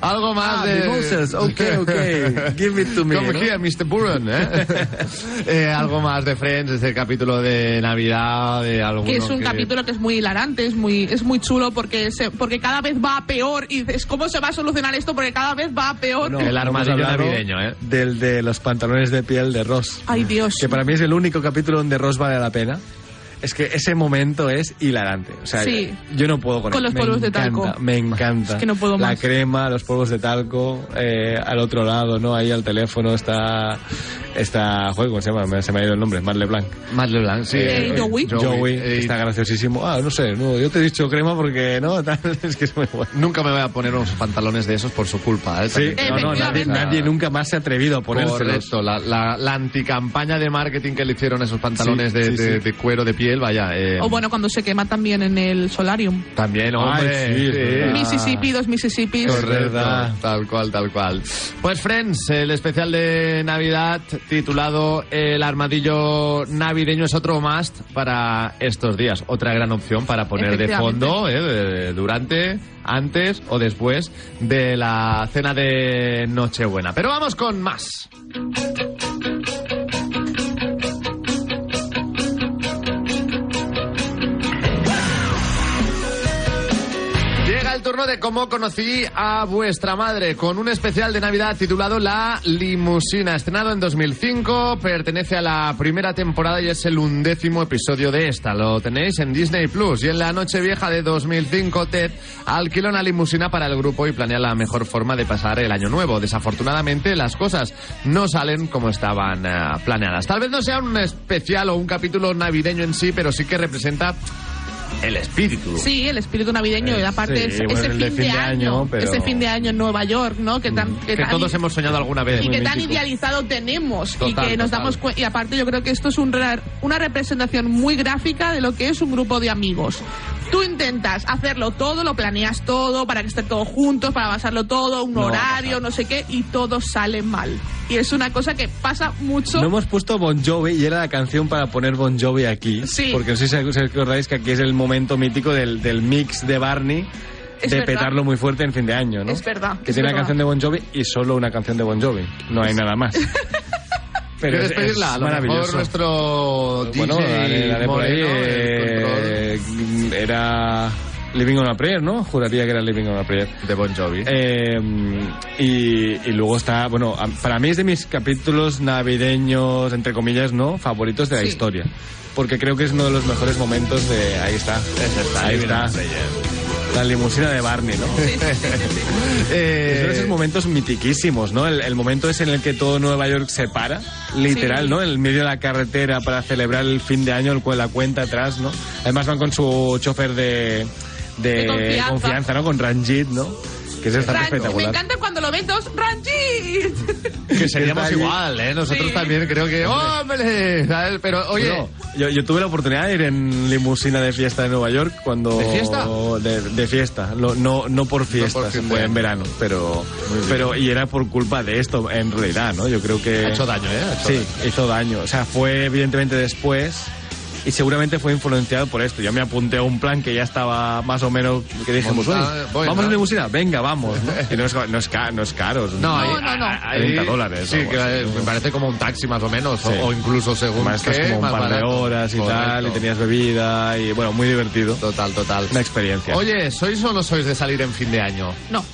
Speaker 3: Algo más
Speaker 5: Ah,
Speaker 3: de...
Speaker 5: mimosas, ok, ok. Give it to me,
Speaker 3: Come
Speaker 5: ¿no?
Speaker 3: here, Mr. Burren, ¿eh? Eh, Algo más de Friends, ese capítulo de Navidad, de alguno
Speaker 4: que es un capítulo que es muy hilarante, es muy, es muy chulo porque se, porque cada vez va a peor y dices, ¿cómo se va a solucionar esto? Porque cada vez va a peor.
Speaker 5: No,
Speaker 3: El armadillo navideño, ¿eh?
Speaker 5: Del de los pantalones de piel de Ross.
Speaker 4: Ay, Dios.
Speaker 5: Que para mí es el único capítulo donde Ross vale la pena. Es que ese momento es hilarante. O sea,
Speaker 4: Sí.
Speaker 5: yo no puedo con,
Speaker 4: Con
Speaker 5: él.
Speaker 4: los
Speaker 5: Me
Speaker 4: polvos de
Speaker 5: encanta,
Speaker 4: talco.
Speaker 5: Me encanta.
Speaker 4: Es que no puedo
Speaker 5: La
Speaker 4: más.
Speaker 5: crema, los polvos de talco, eh, al otro lado, ¿no? Ahí al teléfono está. Está. Joder, ¿cómo se llama? Me- Se me ha ido el nombre. Matt LeBlanc.
Speaker 3: Matt LeBlanc, sí.
Speaker 4: Eh, Joey.
Speaker 5: Joey,
Speaker 3: Eh,
Speaker 5: está graciosísimo. Ah, no sé, no, yo te he dicho crema porque no, tal, es que es muy bueno.
Speaker 3: Nunca me voy a poner unos pantalones de esos por su culpa, ¿eh?
Speaker 5: Sí, no, no, nadie, nadie nunca más se ha atrevido a ponérselos.
Speaker 3: Correcto, la, la, la anticampaña de marketing que le hicieron esos pantalones
Speaker 5: Sí,
Speaker 3: de,
Speaker 5: sí,
Speaker 3: de-
Speaker 5: sí.
Speaker 3: de cuero de piel, vaya. eh,
Speaker 4: O bueno, cuando se quema también en el solarium.
Speaker 3: También, hombre.
Speaker 5: Ay.
Speaker 4: Mississippi, dos Mississippis.
Speaker 5: Correcto. verdad.
Speaker 3: Tal cual, tal cual. Pues Friends, el especial de Navidad titulado El armadillo navideño es otro must para estos días. Otra gran opción para poner de fondo eh, durante, antes o después de la cena de Nochebuena. Pero vamos con más. Turno de cómo conocí a vuestra madre con un especial de Navidad titulado La Limusina, estrenado en 2005, pertenece a la primera temporada y es el undécimo episodio de esta. Lo tenéis en Disney Plus y en la noche vieja de 2005 Ted alquila una limusina para el grupo y planea la mejor forma de pasar el año nuevo. Desafortunadamente las cosas no salen como estaban eh, planeadas. Tal vez no sea un especial o un capítulo navideño en sí, pero sí que representa el espíritu.
Speaker 4: Sí, el espíritu navideño y
Speaker 5: Eh,
Speaker 4: aparte
Speaker 5: sí,
Speaker 4: ese,
Speaker 5: bueno,
Speaker 4: ese
Speaker 5: el de
Speaker 4: fin de año,
Speaker 5: pero-
Speaker 4: ese fin de año en Nueva York, ¿no? Que tan, que
Speaker 3: que
Speaker 4: tan-
Speaker 3: todos hemos soñado alguna vez.
Speaker 4: y que tan
Speaker 3: mítico.
Speaker 4: idealizado tenemos y
Speaker 3: Total,
Speaker 4: que nos
Speaker 3: total.
Speaker 4: damos cuenta y aparte yo creo que esto es un re- una representación muy gráfica de lo que es un grupo de amigos tú intentas hacerlo todo lo planeas todo para que estén todos juntos para basarlo todo un
Speaker 5: No
Speaker 4: horario no sé qué y todo sale mal y es una cosa que pasa mucho
Speaker 5: No hemos puesto Bon Jovi y era la canción para poner Bon Jovi aquí.
Speaker 4: Sí.
Speaker 5: Porque no sé si acordáis que aquí es el momento mítico del, del mix de Barney. De petarlo muy fuerte en fin de año, ¿no?
Speaker 4: Es verdad,
Speaker 5: Que
Speaker 4: es
Speaker 5: tiene la
Speaker 4: verdad.
Speaker 5: canción de Bon Jovi y solo una canción de Bon Jovi. No hay nada más. Pero
Speaker 3: ¿Quieres
Speaker 5: es-
Speaker 3: pedirla?
Speaker 5: es
Speaker 3: A lo mejor nuestro DJ
Speaker 5: Bueno, dale, dale por ahí. Eh, era Living on a Prayer, ¿no? Juraría que era Living on a Prayer.
Speaker 3: de Bon Jovi.
Speaker 5: Eh, y, y luego está, bueno, para mí es de mis capítulos navideños, entre comillas, ¿no? Favoritos de la
Speaker 4: Sí.
Speaker 5: historia. Porque creo que es uno de los mejores momentos de... Ahí está. ahí está. La limusina de Barney, ¿no?
Speaker 3: Eh,
Speaker 5: Son esos momentos mitiquísimos, ¿no? El, el momento es en el que todo Nueva York se para, literal,
Speaker 4: Sí.
Speaker 5: ¿no? En el medio de la carretera para celebrar el fin de año, el la cuenta atrás, ¿no? Además van con su chofer de, de,
Speaker 4: De confianza.
Speaker 5: ¿no? Con Ranjit, ¿no? Que es
Speaker 4: Ran- me
Speaker 5: espectacular.
Speaker 4: encanta cuando lo ven dos Ranjit
Speaker 3: que seríamos igual, ¿eh? Nosotros
Speaker 4: Sí.
Speaker 3: también creo que... ¡Hombre! ¿sabes? Pero, oye...
Speaker 5: Yo, yo tuve la oportunidad de ir en limusina de fiesta de Nueva York cuando...
Speaker 3: ¿De fiesta?
Speaker 5: De, de fiesta, Lo- no, no por fiesta,
Speaker 3: por
Speaker 5: se
Speaker 3: fin
Speaker 5: fue en verano, pero, pero... Y era por culpa de esto, en realidad, ¿no? Yo creo que...
Speaker 3: Ha hecho daño, ¿eh? Hecho
Speaker 5: Sí,
Speaker 3: daño.
Speaker 5: hizo daño. O sea, fue evidentemente después y seguramente fue influenciado por esto. Yo me apunté a un plan que ya estaba más o menos que dijimos,
Speaker 3: Monta-
Speaker 5: "Oye,
Speaker 3: voy,
Speaker 5: vamos
Speaker 3: ¿no?"
Speaker 5: a limusina, venga, vamos. ¿no? Y no es, no es, ca- no es caro.
Speaker 3: No,
Speaker 4: No,
Speaker 3: ahí-
Speaker 4: no, no.
Speaker 3: ahí-
Speaker 5: 30 dólares
Speaker 3: Sí, que me parece como un taxi más o menos, o-
Speaker 5: Sí.
Speaker 3: o, incluso según
Speaker 5: estás
Speaker 3: qué,
Speaker 5: como un
Speaker 3: más
Speaker 5: par de horas y tal, y tenías bebida, y bueno, muy divertido.
Speaker 3: Total, total.
Speaker 5: Una experiencia.
Speaker 3: Oye, ¿sois o no sois de salir en fin de año?
Speaker 4: no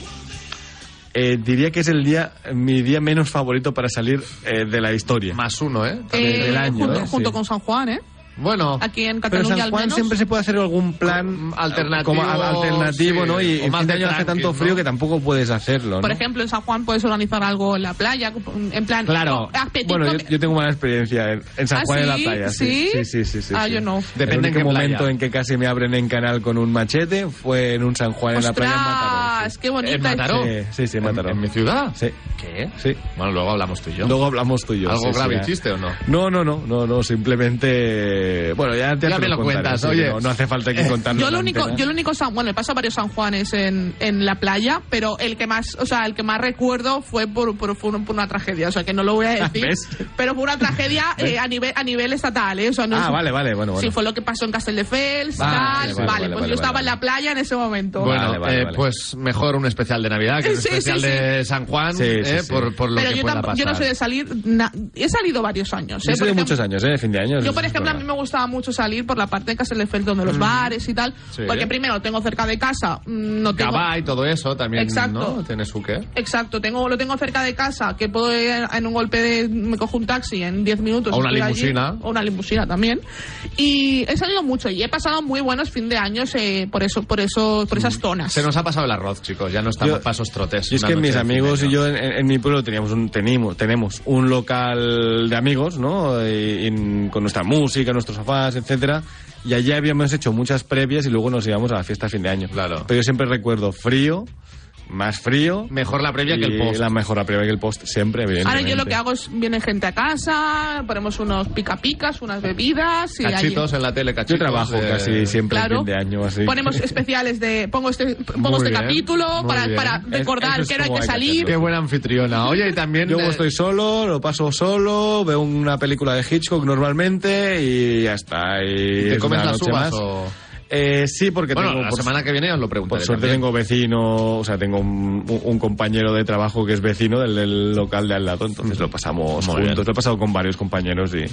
Speaker 5: Eh, diría que es el día, mi día menos favorito para salir eh, de la historia.
Speaker 3: Más uno, ¿eh?
Speaker 4: Eh,
Speaker 5: del año,
Speaker 4: junto,
Speaker 5: ¿eh?
Speaker 4: junto
Speaker 5: Sí.
Speaker 4: con San Juan eh
Speaker 3: Bueno,
Speaker 4: aquí en
Speaker 5: Pero San
Speaker 4: al
Speaker 5: Juan
Speaker 4: menos
Speaker 5: siempre se puede hacer algún plan
Speaker 3: Alternativo,
Speaker 5: como al- alternativo,
Speaker 3: sí,
Speaker 5: ¿no? Y en fin de año hace tanto frío
Speaker 3: ¿no?
Speaker 5: que tampoco puedes hacerlo, ¿no?
Speaker 4: Por ejemplo, en San Juan puedes organizar algo en la playa, en plan.
Speaker 5: Claro.
Speaker 4: oh,
Speaker 5: Bueno, yo, yo tengo mala experiencia en, en San
Speaker 4: ¿Ah,
Speaker 5: Juan en la
Speaker 4: sí?
Speaker 5: playa.
Speaker 4: ¿Sí?
Speaker 5: Sí, sí, sí. sí,
Speaker 4: Ah,
Speaker 5: sí.
Speaker 4: yo no.
Speaker 3: Depende
Speaker 5: el
Speaker 3: en qué playa.
Speaker 5: momento en que casi me abren en canal con un machete fue en un San Juan en la playa en Mataró.
Speaker 4: ¡Ostras! ¡Qué bonita!
Speaker 3: ¿En Mataró?
Speaker 5: Sí, sí, sí, en
Speaker 3: ¿En,
Speaker 5: Mataró.
Speaker 3: en mi ciudad?
Speaker 5: Sí,
Speaker 3: ¿Qué?
Speaker 5: sí.
Speaker 3: Bueno, luego hablamos tú y yo.
Speaker 5: Luego hablamos tú y yo.
Speaker 3: ¿Algo
Speaker 5: sí, sí,
Speaker 3: grave hiciste o no?
Speaker 5: No, no, no, no, no, simplemente Eh, bueno, ya,
Speaker 3: Ya
Speaker 5: te
Speaker 3: me lo
Speaker 5: contaré,
Speaker 3: cuentas, oye.
Speaker 5: No, no hace falta que contarlo.
Speaker 4: Yo lo único,
Speaker 5: antena.
Speaker 4: yo lo único San, bueno, he pasado varios San Juanes en, en la playa, pero el que más, o sea, el que más recuerdo fue por, por, por un- por una tragedia, o sea, que no lo voy a decir,
Speaker 5: ¿Ves?
Speaker 4: pero fue una tragedia eh, a nivel a nivel estatal, ¿eh? O sea, no
Speaker 5: Ah,
Speaker 4: es-
Speaker 5: vale, vale, bueno, bueno.
Speaker 4: Sí, fue lo que pasó en Castelldefels,
Speaker 3: Vale,
Speaker 4: tal,
Speaker 3: vale,
Speaker 4: vale,
Speaker 5: vale,
Speaker 4: pues
Speaker 5: vale,
Speaker 4: yo estaba
Speaker 5: vale.
Speaker 4: en la playa en ese momento.
Speaker 3: Bueno,
Speaker 5: Vale, vale,
Speaker 3: eh,
Speaker 5: vale.
Speaker 3: pues mejor un especial de Navidad que un
Speaker 4: Sí,
Speaker 3: especial
Speaker 4: sí.
Speaker 3: de San Juan, eh,
Speaker 5: sí.
Speaker 3: Por, por lo
Speaker 4: pero
Speaker 3: que
Speaker 4: yo,
Speaker 3: pueda
Speaker 4: tampoco-
Speaker 3: pasar.
Speaker 4: yo no soy de salir, na- he salido varios años. ¿eh?
Speaker 5: he
Speaker 4: ejemplo-
Speaker 5: muchos años, ¿eh? Fin de año.
Speaker 4: Yo, por ejemplo, a mí
Speaker 5: verdad.
Speaker 4: Me gustaba mucho salir por la parte de Castelldefels, donde los bares y tal,
Speaker 3: Sí.
Speaker 4: porque primero lo tengo cerca de casa, mm, no tengo...
Speaker 3: Gabá y todo eso también,
Speaker 4: Exacto.
Speaker 3: ¿no? Tiene su qué.
Speaker 4: Exacto, tengo, lo tengo cerca de casa, que puedo ir en un golpe de... me cojo un taxi en 10 minutos.
Speaker 3: O una
Speaker 4: estoy allí,
Speaker 3: limusina.
Speaker 4: o una limusina también. Y he salido mucho y he pasado muy buenos fin de años eh, por eso, por eso, por esas zonas.
Speaker 3: Se nos ha pasado el arroz, chicos. Ya no estamos
Speaker 5: Yo-
Speaker 3: pasos trotes.
Speaker 5: Y es que mis amigos y yo en, en mi pueblo teníamos un, tenemos, tenemos un local de amigos, ¿no? Y- y con nuestra música, nuestros sofás, etcétera. Y allí habíamos hecho muchas previas y luego nos íbamos a la fiesta a fin de año.
Speaker 3: Claro.
Speaker 5: Pero yo siempre recuerdo frío, más frío.
Speaker 3: Mejor la previa que el post.
Speaker 5: La mejor la previa que el post, siempre,
Speaker 4: Ahora
Speaker 5: evidentemente.
Speaker 4: yo lo que hago es, viene gente a casa, ponemos unos pica picas, unas bebidas y allí-
Speaker 3: Cachitos en la tele,
Speaker 5: Yo
Speaker 3: cachitos.
Speaker 5: trabajo
Speaker 3: de-
Speaker 5: casi siempre
Speaker 4: Claro.
Speaker 5: en fin de año, así.
Speaker 4: Ponemos especiales de. Pongo este, pongo
Speaker 3: Muy
Speaker 4: este
Speaker 3: bien,
Speaker 4: capítulo para, recordar
Speaker 5: es
Speaker 4: que no hay que
Speaker 5: hay que
Speaker 4: salir.
Speaker 3: Qué buena anfitriona. Oye, y también...
Speaker 5: Yo estoy solo, lo paso solo, veo una película de Hitchcock normalmente y ya está. Y
Speaker 3: ¿Te
Speaker 5: es
Speaker 3: comes las uvas
Speaker 5: más.
Speaker 3: o...?
Speaker 5: Eh, sí, porque
Speaker 3: Bueno,
Speaker 5: tengo
Speaker 3: la
Speaker 5: por,
Speaker 3: semana que viene os lo preguntaré
Speaker 5: por suerte
Speaker 3: también.
Speaker 5: tengo vecino, o sea, tengo un, un- un compañero de trabajo que es vecino del, del local de al lado, entonces lo pasamos
Speaker 3: Muy bien.
Speaker 5: juntos. Lo he pasado con varios compañeros y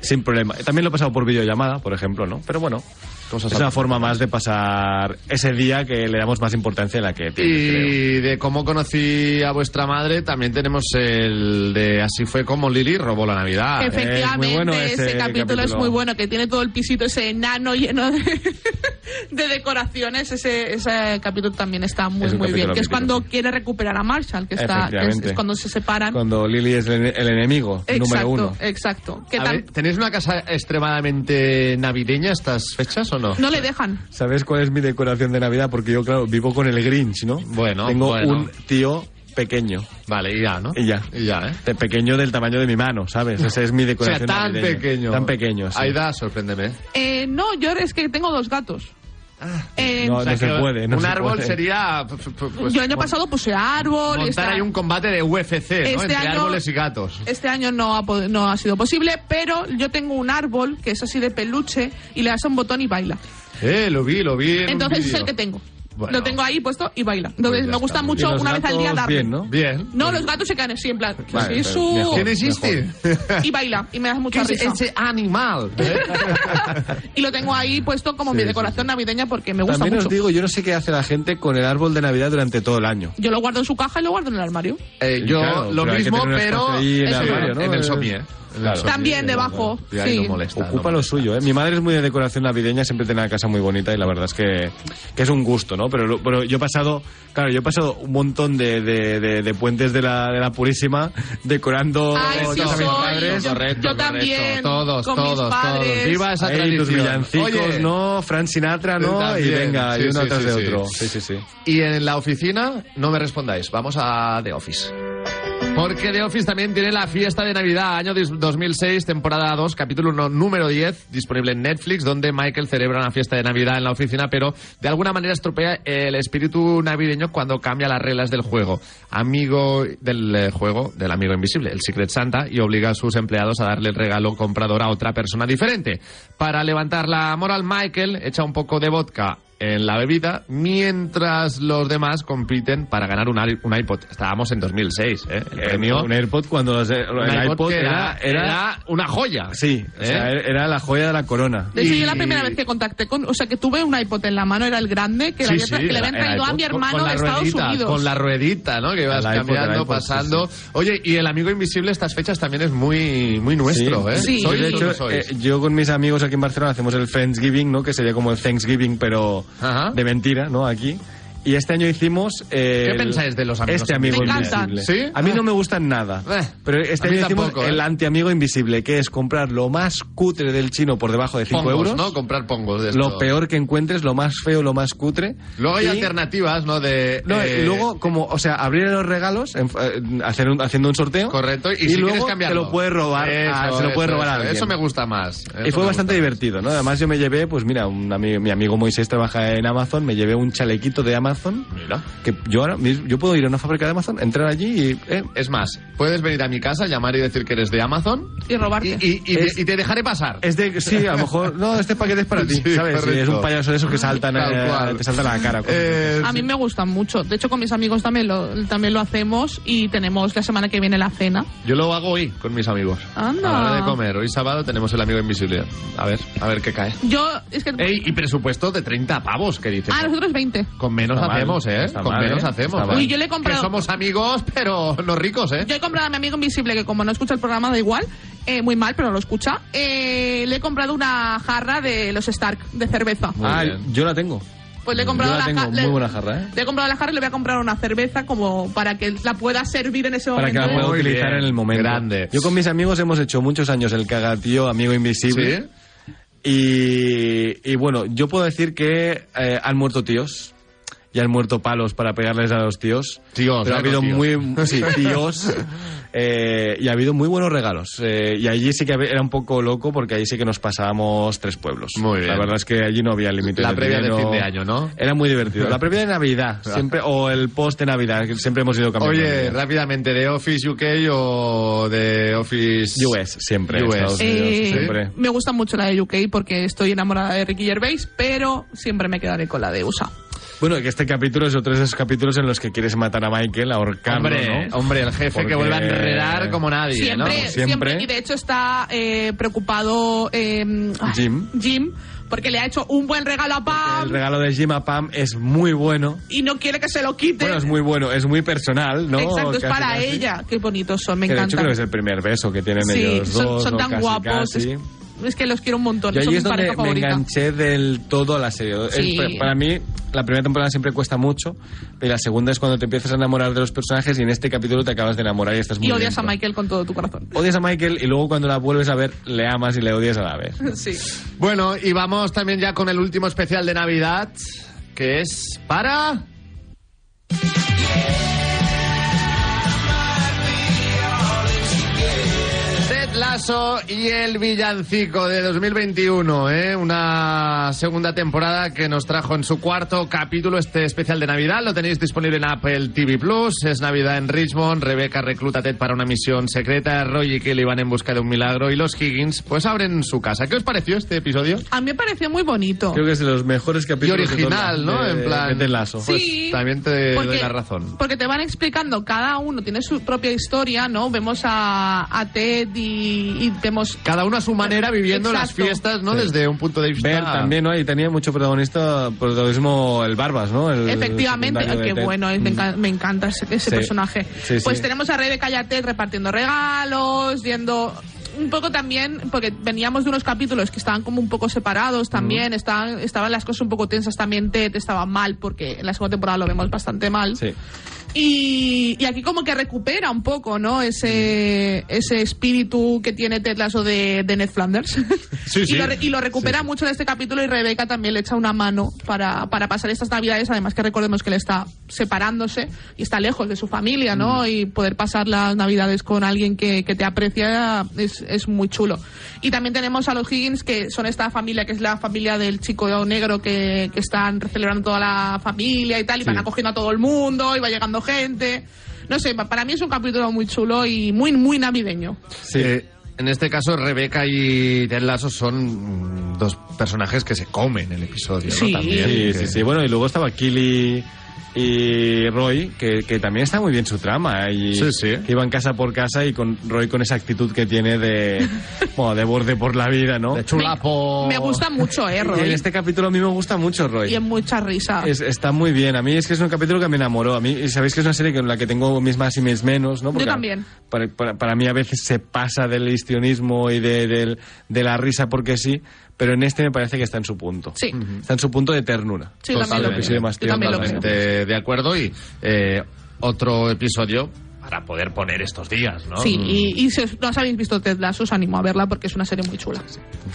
Speaker 5: sin problema. También lo he pasado por videollamada, por ejemplo, ¿no? Pero bueno,
Speaker 3: Cosas
Speaker 5: es una forma más de pasar ese día que le damos más importancia a la que tiene, creo.
Speaker 3: Y de cómo conocí a vuestra madre, también tenemos el de Así fue como Lili robó la Navidad. ¿eh?
Speaker 4: Efectivamente,
Speaker 5: es muy bueno
Speaker 4: ese,
Speaker 5: ese
Speaker 4: capítulo, es
Speaker 5: capítulo.
Speaker 4: muy bueno, que tiene todo el pisito ese enano lleno de, de decoraciones. Ese, ese capítulo también está muy,
Speaker 5: Es
Speaker 4: muy bien. Que es cuando quiere recuperar a Marshall, que, está, que es, cuando se separan.
Speaker 5: Cuando Lily es el, el enemigo
Speaker 4: exacto,
Speaker 5: número uno.
Speaker 4: exacto. Que
Speaker 3: A
Speaker 4: tan-
Speaker 3: ver, ¿Tenéis una casa extremadamente navideña estas fechas o no?
Speaker 4: no le dejan.
Speaker 5: ¿Sabes cuál es mi decoración de Navidad? Porque yo, claro, vivo con el Grinch, ¿no?
Speaker 3: Bueno,
Speaker 5: Tengo
Speaker 3: bueno.
Speaker 5: un tío pequeño.
Speaker 3: Vale, y ya, ¿no?
Speaker 5: Y ya.
Speaker 3: Y ya, ¿eh?
Speaker 5: De pequeño del tamaño de mi mano, ¿sabes? Esa es mi
Speaker 3: O sea,
Speaker 5: decoración
Speaker 3: tan
Speaker 5: navideña.
Speaker 3: pequeño.
Speaker 5: Tan pequeño, sí.
Speaker 3: Aida, sorpréndeme.
Speaker 4: Eh, no, yo es que tengo dos gatos. Eh,
Speaker 5: No,
Speaker 3: O sea,
Speaker 5: se
Speaker 3: que
Speaker 5: puede, no
Speaker 3: un
Speaker 5: se
Speaker 3: árbol
Speaker 5: puede.
Speaker 3: sería... p- p- pues,
Speaker 4: yo el año pasado puse árbol.
Speaker 3: Montar
Speaker 4: está-
Speaker 3: ahí un combate de UFC, ¿no?
Speaker 4: Este
Speaker 3: Entre
Speaker 4: año-
Speaker 3: árboles y gatos.
Speaker 4: Este año no ha, no sido posible, pero yo tengo un árbol que es así de peluche y le das un botón y baila.
Speaker 3: Eh, lo vi, lo vi en un
Speaker 4: Entonces es el que tengo.
Speaker 3: Bueno.
Speaker 4: Lo tengo ahí puesto y baila.
Speaker 3: Pues
Speaker 4: Entonces me gusta
Speaker 3: está.
Speaker 4: mucho una vez al día
Speaker 5: bien, ¿no?
Speaker 3: Bien.
Speaker 4: No, los gatos se quedan así en plan.
Speaker 5: Vale, mejor.
Speaker 3: ¿Quién existe?
Speaker 4: Y baila y me da
Speaker 3: ¿Qué
Speaker 4: mucha
Speaker 3: es
Speaker 4: risa.
Speaker 3: ese animal? ¿Eh?
Speaker 4: y lo tengo ahí puesto como mi
Speaker 5: Sí, sí,
Speaker 4: decoración navideña porque me gusta
Speaker 5: También
Speaker 4: mucho.
Speaker 5: os digo, yo no sé qué hace la gente con el árbol de Navidad durante todo el año.
Speaker 4: Yo lo guardo en su caja y lo guardo en el armario.
Speaker 3: Eh, yo
Speaker 5: Claro,
Speaker 3: lo mismo, pero
Speaker 5: en el armario, ¿no?
Speaker 3: en el
Speaker 5: Eh,
Speaker 3: somier.
Speaker 5: Claro.
Speaker 4: También debajo,
Speaker 3: ahí
Speaker 4: sí.
Speaker 3: no molesta.
Speaker 5: Ocupa
Speaker 3: no
Speaker 5: lo suyo, ¿eh? Mi madre es muy de decoración navideña, siempre tiene una casa muy bonita y la verdad es que, que es un gusto, ¿no? Pero, pero yo he pasado, claro, yo he pasado un montón de, de, de- de puentes de la, de la Purísima decorando
Speaker 4: Ay,
Speaker 5: cosas
Speaker 4: sí,
Speaker 5: a mis padres.
Speaker 4: Yo-
Speaker 3: Correcto,
Speaker 4: yo
Speaker 3: correcto.
Speaker 4: también,
Speaker 3: Todos,
Speaker 4: con mis
Speaker 3: todos,
Speaker 4: padres.
Speaker 3: todos. Viva esa
Speaker 5: Ahí
Speaker 3: tradición.
Speaker 5: los villancicos,
Speaker 3: Oye,
Speaker 5: ¿no? Frank Sinatra, ¿no?
Speaker 3: También,
Speaker 5: y venga,
Speaker 3: sí,
Speaker 5: y uno
Speaker 3: sí,
Speaker 5: de
Speaker 3: sí.
Speaker 5: otro. Sí, sí, sí.
Speaker 3: Y en la oficina, no me respondáis. Vamos a The Office. Porque The Office también tiene la fiesta de Navidad, año dis- 2006, temporada 2, capítulo no- número 10, disponible en Netflix, donde Michael celebra una fiesta de Navidad en la oficina, pero de alguna manera estropea el espíritu navideño cuando cambia las reglas del juego. Amigo del eh, juego, del amigo invisible, el Secret Santa, y obliga a sus empleados a darle el regalo comprador a otra persona diferente. Para levantar la moral, Michael echa un poco de vodka en la bebida, mientras los demás compiten para ganar un, un iPod. Estábamos en 2006, ¿eh? El
Speaker 5: Eh,
Speaker 3: premio...
Speaker 5: Un AirPod cuando los- el iPod, era, era,
Speaker 3: era una joya.
Speaker 5: Sí, o
Speaker 3: ¿eh?
Speaker 5: sea, era la joya de la corona.
Speaker 4: De hecho,
Speaker 3: Y-
Speaker 4: yo la primera vez que contacté con, o sea, que tuve un iPod en la mano era el grande que,
Speaker 3: Sí,
Speaker 4: le, había,
Speaker 3: sí,
Speaker 4: que le habían traído a mi hermano
Speaker 3: con
Speaker 4: de
Speaker 3: la
Speaker 4: Estados
Speaker 3: ruedita,
Speaker 4: Unidos.
Speaker 3: Con la ruedita, ¿no? Que ibas
Speaker 5: El
Speaker 3: cambiando,
Speaker 5: iPod,
Speaker 3: pasando.
Speaker 5: sí,
Speaker 3: Oye, y el amigo invisible estas fechas también es muy, muy nuestro, ¿eh?
Speaker 4: Sí.
Speaker 3: ¿Sois
Speaker 5: de hecho,
Speaker 3: no
Speaker 5: eh, yo con mis amigos aquí en Barcelona hacemos el Friendsgiving, ¿no? Que sería como el Thanksgiving, pero
Speaker 3: Ajá.
Speaker 5: de mentira, ¿no? Aquí. Y este año hicimos. eh,
Speaker 3: ¿Qué pensáis de los amigos
Speaker 5: Este amigo
Speaker 4: Me encantan.
Speaker 5: invisible.
Speaker 3: ¿Sí?
Speaker 5: A mí no me gustan nada.
Speaker 3: Eh,
Speaker 5: Pero este
Speaker 3: a
Speaker 5: año hicimos
Speaker 3: tampoco, ¿eh?
Speaker 5: el anti-amigo invisible, que es comprar lo más cutre del chino por debajo de 5
Speaker 3: Pongos,
Speaker 5: euros.
Speaker 3: ¿no? Comprar pongos de
Speaker 5: Lo
Speaker 3: esto.
Speaker 5: peor que encuentres, lo más feo, lo más cutre.
Speaker 3: Luego hay
Speaker 5: Y-
Speaker 3: alternativas, ¿no? De,
Speaker 5: No,
Speaker 3: eh,
Speaker 5: y luego, como, o sea, abrir los regalos, en- eh, hacer un- haciendo un sorteo.
Speaker 3: Correcto, y, si
Speaker 5: luego
Speaker 3: quieres
Speaker 5: te
Speaker 3: cambiarlo.
Speaker 5: lo puedes robar, a-
Speaker 3: Eso,
Speaker 5: se lo puede
Speaker 3: eso,
Speaker 5: robar a
Speaker 3: eso.
Speaker 5: alguien.
Speaker 3: Eso me gusta más.
Speaker 5: Y
Speaker 3: Eso
Speaker 5: fue
Speaker 3: me
Speaker 5: bastante divertido, ¿no? Además yo me llevé, pues mira, un amigo, mi amigo Moisés trabaja en Amazon, me llevé un chalequito de Amazon.
Speaker 3: Mira.
Speaker 5: Que yo ahora mismo, yo puedo ir a una fábrica de Amazon, entrar allí y... eh,
Speaker 3: Es más, puedes venir a mi casa, llamar y decir que eres de Amazon
Speaker 4: Y robarte.
Speaker 3: y, y- y
Speaker 5: Es-
Speaker 3: te, y te dejaré pasar.
Speaker 5: es de, sí, a lo mejor, no, este paquete es para ti,
Speaker 3: Sí,
Speaker 5: ¿sabes? Sí, es un payaso de esos que saltan, eh, te saltan a la cara.
Speaker 3: Eh,
Speaker 4: A mí me gustan mucho. De hecho, con mis amigos también lo, también lo hacemos y tenemos la semana que viene la cena.
Speaker 3: Yo lo hago hoy con mis amigos.
Speaker 4: Anda.
Speaker 3: A la hora de comer. Hoy sábado tenemos el amigo invisible. A ver, a ver qué cae.
Speaker 4: Yo, es que...
Speaker 3: Ey, y presupuesto de 30 pavos, que dices.
Speaker 4: ah, nosotros 20.
Speaker 3: Con menos
Speaker 5: Está mal,
Speaker 3: hacemos, ¿eh?
Speaker 5: está
Speaker 3: Con
Speaker 5: mal,
Speaker 3: menos
Speaker 5: ¿eh?
Speaker 3: hacemos.
Speaker 4: Uy, yo le he comprado-
Speaker 3: Que somos amigos, pero no ricos, ¿eh?
Speaker 4: Yo he comprado a mi amigo invisible, que como no escucha el programa da igual, eh, muy mal, pero lo escucha. eh, le he comprado una jarra de los Stark, de cerveza.
Speaker 3: Muy
Speaker 5: ah,
Speaker 3: bien.
Speaker 5: yo la tengo.
Speaker 4: Pues le he comprado
Speaker 5: Yo la
Speaker 4: la
Speaker 5: tengo,
Speaker 4: ja-
Speaker 5: muy
Speaker 4: le-
Speaker 5: buena jarra, ¿eh?
Speaker 4: Le he comprado la jarra y le voy a comprar una cerveza como para que la pueda servir en ese
Speaker 5: Para que
Speaker 4: momento.
Speaker 5: la pueda
Speaker 3: Muy
Speaker 5: utilizar
Speaker 3: bien,
Speaker 5: en el momento.
Speaker 3: grande.
Speaker 5: Yo con mis amigos hemos hecho muchos años el cagatío amigo invisible.
Speaker 3: ¿Sí?
Speaker 5: Y, y bueno, yo puedo decir que eh, han muerto tíos. Y han muerto palos para pegarles a los tíos.
Speaker 3: Tíos,
Speaker 5: Pero ha
Speaker 3: ¿eh?
Speaker 5: habido
Speaker 3: tíos.
Speaker 5: muy. Sí, tíos. Eh, y ha habido muy buenos regalos. Eh, y allí sí que era un poco loco porque allí sí que nos pasábamos tres pueblos.
Speaker 3: Muy bien.
Speaker 5: La verdad es que allí no había límite.
Speaker 3: La
Speaker 5: de
Speaker 3: previa de fin de año, ¿no?
Speaker 5: Era muy divertido. La previa de Navidad. siempre O el post de Navidad. que Siempre hemos ido cambiando.
Speaker 3: Oye, rápidamente, ¿de Office UK o de Office
Speaker 5: US, siempre.
Speaker 3: US.
Speaker 5: Estados Unidos,
Speaker 4: Eh,
Speaker 5: siempre.
Speaker 4: me gusta mucho la de UK porque estoy enamorada de Ricky Gervais, pero siempre me quedaré con la de USA.
Speaker 5: Bueno, que este capítulo es otro de esos capítulos en los que quieres matar a Michael, ahorcarlo,
Speaker 3: Hombre,
Speaker 5: ¿no?
Speaker 3: hombre, el jefe
Speaker 5: Porque-
Speaker 3: que vuelve a enredar como nadie,
Speaker 4: Siempre,
Speaker 3: ¿no?
Speaker 4: siempre,
Speaker 5: Siempre.
Speaker 4: y de hecho está eh, preocupado eh,
Speaker 5: Jim.
Speaker 4: Jim, porque le ha hecho un buen regalo a Pam
Speaker 5: El regalo de Jim a Pam es muy bueno.
Speaker 4: y no quiere que se lo quite.
Speaker 5: Bueno, es muy bueno, es muy personal, ¿no?
Speaker 4: Exacto, es
Speaker 5: Casi,
Speaker 4: para
Speaker 5: casi.
Speaker 4: ella. Qué bonitos son, me
Speaker 5: hecho
Speaker 4: encantan.
Speaker 5: creo que es el primer beso que tienen
Speaker 4: sí,
Speaker 5: ellos
Speaker 4: son,
Speaker 5: dos.
Speaker 4: son
Speaker 5: ¿no?
Speaker 4: tan
Speaker 5: Casi,
Speaker 4: guapos.
Speaker 5: casi.
Speaker 4: Es, es que los quiero un montón.
Speaker 5: Yo
Speaker 4: son
Speaker 5: ahí
Speaker 4: mi
Speaker 5: es donde me
Speaker 4: favorita.
Speaker 5: enganché del todo a la serie. Es-
Speaker 4: Sí.
Speaker 5: para mí, la primera temporada siempre cuesta mucho, pero la segunda es cuando te empiezas a enamorar de los personajes y en este capítulo te acabas de enamorar y estás muy
Speaker 4: Y odias a. Michael con todo tu corazón.
Speaker 5: Odias a Michael y luego cuando la vuelves a ver, le amas y le odias a la vez.
Speaker 4: Sí.
Speaker 3: Bueno, y vamos también ya con el último especial de Navidad, que es para... Lasso y el villancico de 2021, ¿eh? una segunda temporada que nos trajo en su cuarto capítulo este especial de Navidad. Lo tenéis disponible en Apple TV Plus. Es Navidad en Richmond. Rebeca recluta a Ted para una misión secreta. Roy y Kelly van en busca de un milagro. Y los Higgins, pues abren su casa. ¿Qué os pareció este episodio?
Speaker 4: A mí me pareció muy bonito.
Speaker 5: Creo que es de los mejores
Speaker 3: Y
Speaker 5: capítulos. de
Speaker 3: original, ¿no?
Speaker 5: de-
Speaker 3: en plan.
Speaker 5: de Lasso.
Speaker 3: Pues
Speaker 4: Sí,
Speaker 3: también te doy
Speaker 4: porque-
Speaker 3: la razón.
Speaker 4: Porque te van explicando, cada uno tiene su propia historia, ¿no? Vemos a, a Ted y, y vemos...
Speaker 3: Cada uno a su manera viviendo las fiestas, ¿no?
Speaker 5: Sí.
Speaker 3: Desde un punto de vista.
Speaker 5: Ver también, ¿no? Y tenía mucho protagonista, protagonismo el Barbas, ¿no? El
Speaker 4: Efectivamente, qué bueno, me, enca- me encanta ese, ese
Speaker 5: Sí.
Speaker 4: personaje.
Speaker 5: Sí,
Speaker 4: pues
Speaker 5: sí.
Speaker 4: tenemos a a Ted repartiendo regalos, yendo un poco también, porque veníamos de unos capítulos que estaban como un poco separados también, estaban, estaban las cosas un poco tensas también, Ted estaba mal, porque en la segunda temporada lo vemos bastante mal.
Speaker 5: Sí.
Speaker 4: Y, y aquí como que recupera un poco, ¿no? Ese, ese espíritu que tiene Ted Lasso de, de Ned Flanders.
Speaker 3: Sí,
Speaker 4: y,
Speaker 3: sí.
Speaker 4: lo, y lo recupera mucho en este capítulo y Rebeca también le echa una mano para, para pasar estas navidades, además que recordemos que él está separándose y está lejos de su familia, ¿no?
Speaker 3: Mm.
Speaker 4: Y poder pasar las navidades con alguien que, que te aprecia es, es muy chulo. Y también tenemos a los Higgins, que son esta familia, que es la familia del chico negro que, que están celebrando toda la familia y tal, y
Speaker 5: Sí.
Speaker 4: van acogiendo a todo el mundo, y va llegando gente. No sé, pa- para mí es un capítulo muy chulo y muy, muy navideño.
Speaker 5: Sí.
Speaker 3: Eh, en este caso, Rebeca y Ted Lasso son mm, dos personajes que se comen el episodio,
Speaker 4: Sí.
Speaker 3: ¿no? También.
Speaker 5: Sí,
Speaker 3: que-
Speaker 5: sí, sí. Bueno, y luego estaba Killy y Roy, que, que también está muy bien su trama. Y
Speaker 3: Sí, sí.
Speaker 5: que iban casa por casa y con Roy con esa actitud que tiene de, bueno, de borde por la vida, ¿no?
Speaker 3: De chulapo.
Speaker 4: Me gusta mucho, eh,
Speaker 5: Y en
Speaker 4: Roy.
Speaker 5: este capítulo a mí me gusta mucho Roy.
Speaker 4: Y en mucha risa.
Speaker 5: Es- está muy bien. A mí es que es un capítulo que me enamoró. A mí, y sabéis que es una serie con la que tengo mis más y mis menos, ¿no?
Speaker 4: Yo también.
Speaker 5: Para, para- para mí a veces se pasa del histrionismo y de, del- de la risa porque sí, pero en este me parece que está en su punto.
Speaker 4: Sí.
Speaker 5: Está en su punto de ternura.
Speaker 4: Sí, también lo
Speaker 5: El
Speaker 4: creo.
Speaker 5: episodio más
Speaker 4: Yo
Speaker 5: tierno.
Speaker 4: también lo creo.
Speaker 3: Totalmente de acuerdo y eh, otro episodio para poder poner estos días, ¿no?
Speaker 4: Sí, y, y si os- no os habéis visto Ted Lasso, os animo a verla porque es una serie muy chula.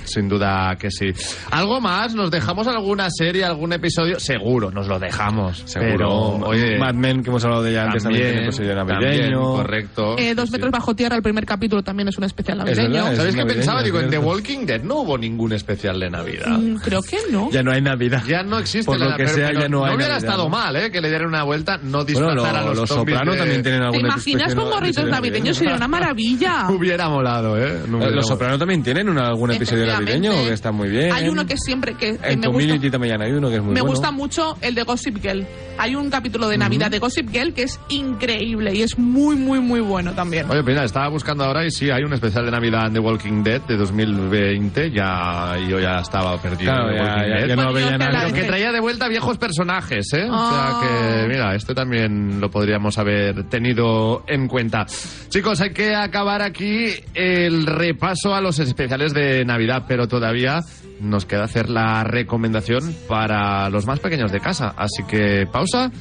Speaker 3: Sin duda que sí. ¿Algo más? ¿Nos dejamos alguna serie, algún episodio? Seguro, nos lo dejamos.
Speaker 5: Seguro.
Speaker 3: Pero, oye,
Speaker 5: Mad Men, que hemos hablado de ella antes, también, tiene episodio navideño.
Speaker 3: también, correcto.
Speaker 4: Eh, dos metros bajo tierra, el primer capítulo también es un especial
Speaker 5: Es
Speaker 4: navideño.
Speaker 5: verdad,
Speaker 3: ¿Sabéis qué
Speaker 5: navideño,
Speaker 3: pensaba?
Speaker 5: es
Speaker 3: Digo, en The. Walking Dead no hubo ningún especial de Navidad.
Speaker 4: Mm, creo que no.
Speaker 5: Ya no hay Navidad.
Speaker 3: Ya no existe
Speaker 5: Por
Speaker 3: la
Speaker 5: lo que
Speaker 3: pero-
Speaker 5: sea,
Speaker 3: pero
Speaker 5: ya no hay
Speaker 3: hubiera
Speaker 5: Navidad,
Speaker 3: estado
Speaker 5: ¿no?
Speaker 3: mal, ¿eh? Que le dieran una vuelta, no
Speaker 5: Bueno,
Speaker 3: disfrazar a
Speaker 5: lo-
Speaker 3: los,
Speaker 5: los
Speaker 3: zombies
Speaker 5: Soprano
Speaker 3: de-
Speaker 5: también tienen
Speaker 4: ¿Te
Speaker 5: algún
Speaker 4: imaginas con gorritos navideños? Sería una maravilla.
Speaker 3: Hubiera molado, ¿eh? No hubiera
Speaker 5: Los. Soprano también tienen un- algún episodio navideño que está muy bien.
Speaker 4: Hay uno que siempre que, que
Speaker 5: En
Speaker 4: me gusta.
Speaker 5: También hay uno que es muy
Speaker 4: Me
Speaker 5: bueno.
Speaker 4: gusta mucho el de Gossip Girl. Hay un capítulo de Navidad de Gossip Girl que es increíble y es muy, muy, muy bueno también.
Speaker 3: Oye, mira, estaba buscando ahora y sí, hay un especial de Navidad en The Walking Dead de 2020. Ya, yo ya estaba perdido.
Speaker 5: Claro,
Speaker 3: en The
Speaker 5: ya-
Speaker 3: Walking
Speaker 5: ya-
Speaker 3: Dead.
Speaker 5: ya no
Speaker 4: Bueno,
Speaker 5: veía
Speaker 4: yo te
Speaker 5: nada.
Speaker 4: la-
Speaker 3: Pero que traía de vuelta viejos personajes, ¿eh? O
Speaker 4: Ah.
Speaker 3: sea que, mira, esto también lo podríamos haber tenido en cuenta. Chicos, hay que acabar aquí el repaso a los especiales de Navidad, pero todavía nos queda hacer la recomendación para los más pequeños de casa. Así que pausa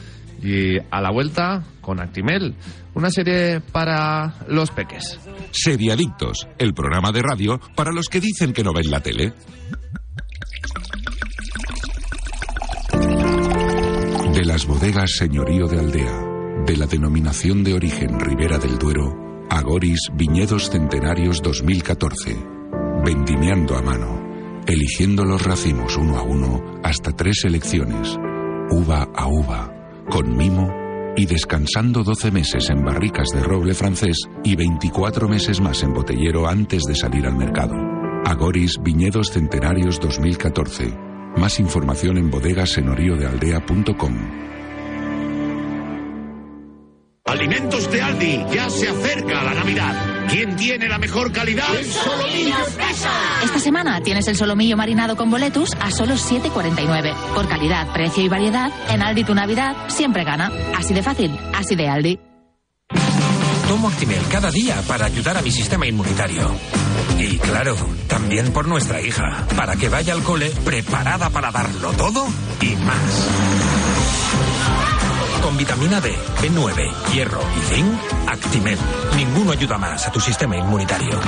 Speaker 3: y a la vuelta con Actimel, una serie para los peques.
Speaker 2: Seriadictos, el programa de radio para los que dicen que no ven la tele. De las bodegas Señorío de Aldea, de la denominación de origen Ribera del Duero, Agoris Viñedos Centenarios 2014. Vendimiando a mano, eligiendo los racimos uno a uno hasta tres selecciones, uva a uva, con mimo y descansando 12 meses en barricas de roble francés y 24 meses más en botellero antes de salir al mercado. Agoris Viñedos Centenarios 2014. Más información en bodegasenoriodealdea.com.
Speaker 7: Alimentos de Aldi, ya se acerca la Navidad. ¿Quién tiene la mejor calidad?
Speaker 8: Esta semana tienes el solomillo marinado con boletus a solo 7,49. Por calidad, precio y variedad, en Aldi tu Navidad siempre gana. Así de fácil, así de Aldi.
Speaker 9: Tomo Actimel cada día para ayudar a mi sistema inmunitario. Y claro, también por nuestra hija, para que vaya al cole preparada para darlo todo y más. Con vitamina D, B9, hierro y zinc, Actimel. Ninguno ayuda más a tu sistema inmunitario.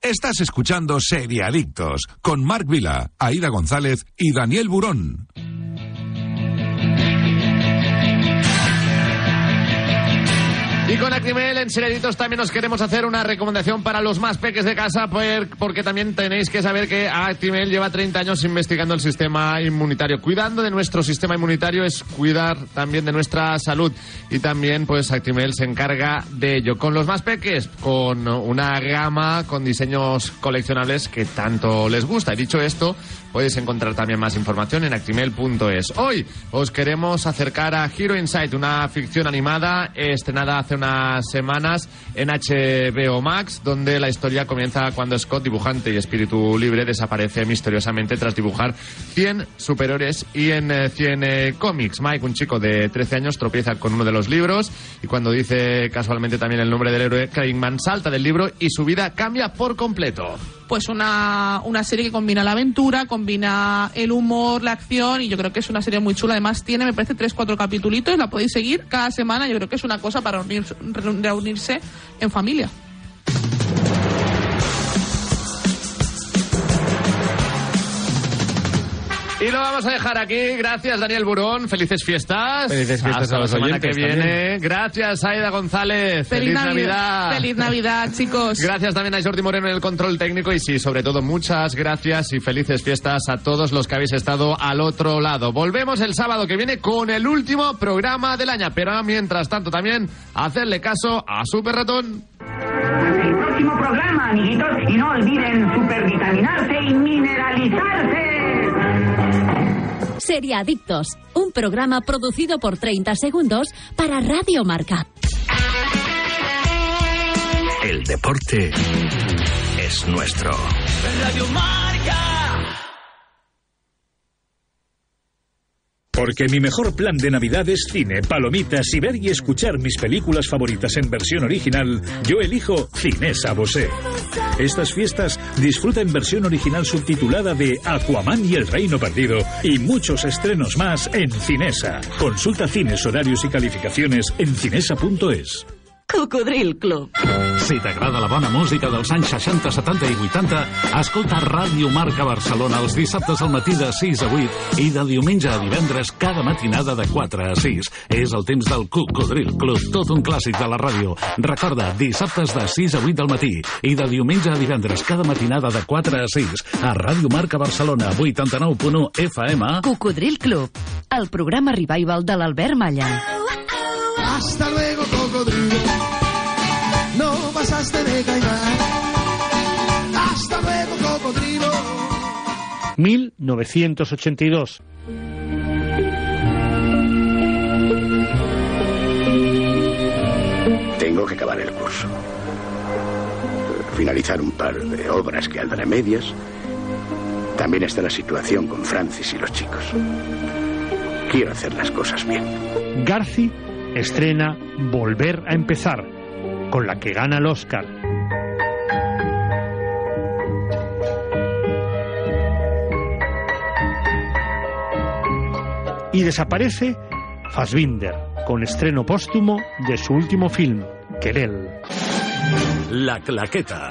Speaker 2: Estás escuchando Seriadictos con Marc Vila, Aida González y Daniel Burón.
Speaker 3: Y con Actimel en Seriaditos también nos queremos hacer una recomendación para los más peques de casa, por- porque también tenéis que saber que Actimel lleva 30 años investigando el sistema inmunitario. Cuidando de nuestro sistema inmunitario es cuidar también de nuestra salud. Y también, pues, Actimel se encarga de ello. Con los más peques, con una gama con diseños coleccionables que tanto les gusta. Y dicho esto, podéis encontrar también más información en actimel.es. Hoy os queremos acercar a Hero Insight, una ficción animada estrenada hace unas semanas en HBO Max, donde la historia comienza cuando Scott, dibujante y espíritu libre, desaparece misteriosamente tras dibujar 100 superiores y en eh, 100 eh, cómics. Mike, un chico de 13 años, tropieza con uno de los libros y cuando dice casualmente también el nombre del héroe, Craigman salta del libro y su vida cambia por completo.
Speaker 4: Pues una, una serie que combina la aventura, combina el humor, la acción y yo creo que es una serie muy chula. Además tiene, me parece, tres, cuatro capítulos, la podéis seguir cada semana. Yo creo que es una cosa para reunirse, reunirse en familia.
Speaker 3: Y lo vamos a dejar aquí. Gracias, Daniel Burón. Felices fiestas.
Speaker 5: Felices fiestas
Speaker 3: Hasta
Speaker 5: a los
Speaker 3: la semana que viene.
Speaker 5: también.
Speaker 3: Gracias, Aida González. Feliz, Navidad.
Speaker 4: Feliz Navidad, chicos.
Speaker 3: Gracias también a Jordi Moreno en el control técnico y sí, sobre todo muchas gracias y felices fiestas a todos los que habéis estado al otro lado. Volvemos el sábado que viene con el último programa del año, pero mientras tanto también hacerle caso a Super Ratón.
Speaker 10: el próximo programa, amiguitos. Y no olviden supervitaminarse y mineralizarse.
Speaker 11: Seriadictos, un programa producido por 30 segundos para Radio Marca.
Speaker 6: El deporte es nuestro.
Speaker 12: Radio Marca. Porque mi mejor plan de Navidad es cine, palomitas y ver y escuchar mis películas favoritas en versión original, yo elijo Cinesa Bosé. Estas fiestas disfruta en versión original subtitulada de Aquaman y el Reino Perdido y muchos estrenos más en Cinesa. Consulta cines, horarios y calificaciones en cinesa.es.
Speaker 13: Cocodril Club.
Speaker 14: Si t'agrada la bona música dels anys 60, 70 i 80, escolta Ràdio Marca Barcelona els dissabtes al matí de 6 a 8 i de diumenge a divendres cada matinada de 4 a 6. És el temps del Cocodril Club, tot un clàssic de la ràdio. Recorda, dissabtes de 6 a 8 del matí i de diumenge a divendres cada matinada de 4 a 6 a Ràdio Marca Barcelona 89.1 FM.
Speaker 13: Cocodril Club, el programa revival de l'Albert Malla.
Speaker 15: Hasta luego, caimán. Hasta luego, cocodrilo.
Speaker 16: 1982.
Speaker 17: Tengo que acabar el curso. Finalizar un par de obras que andan a medias. También está la situación con Francis y los chicos. Quiero hacer las cosas bien.
Speaker 16: Garci estrena Volver a empezar, con la que gana el Oscar. Y desaparece Fassbinder, con estreno póstumo de su último film, Querel.
Speaker 14: La Claqueta.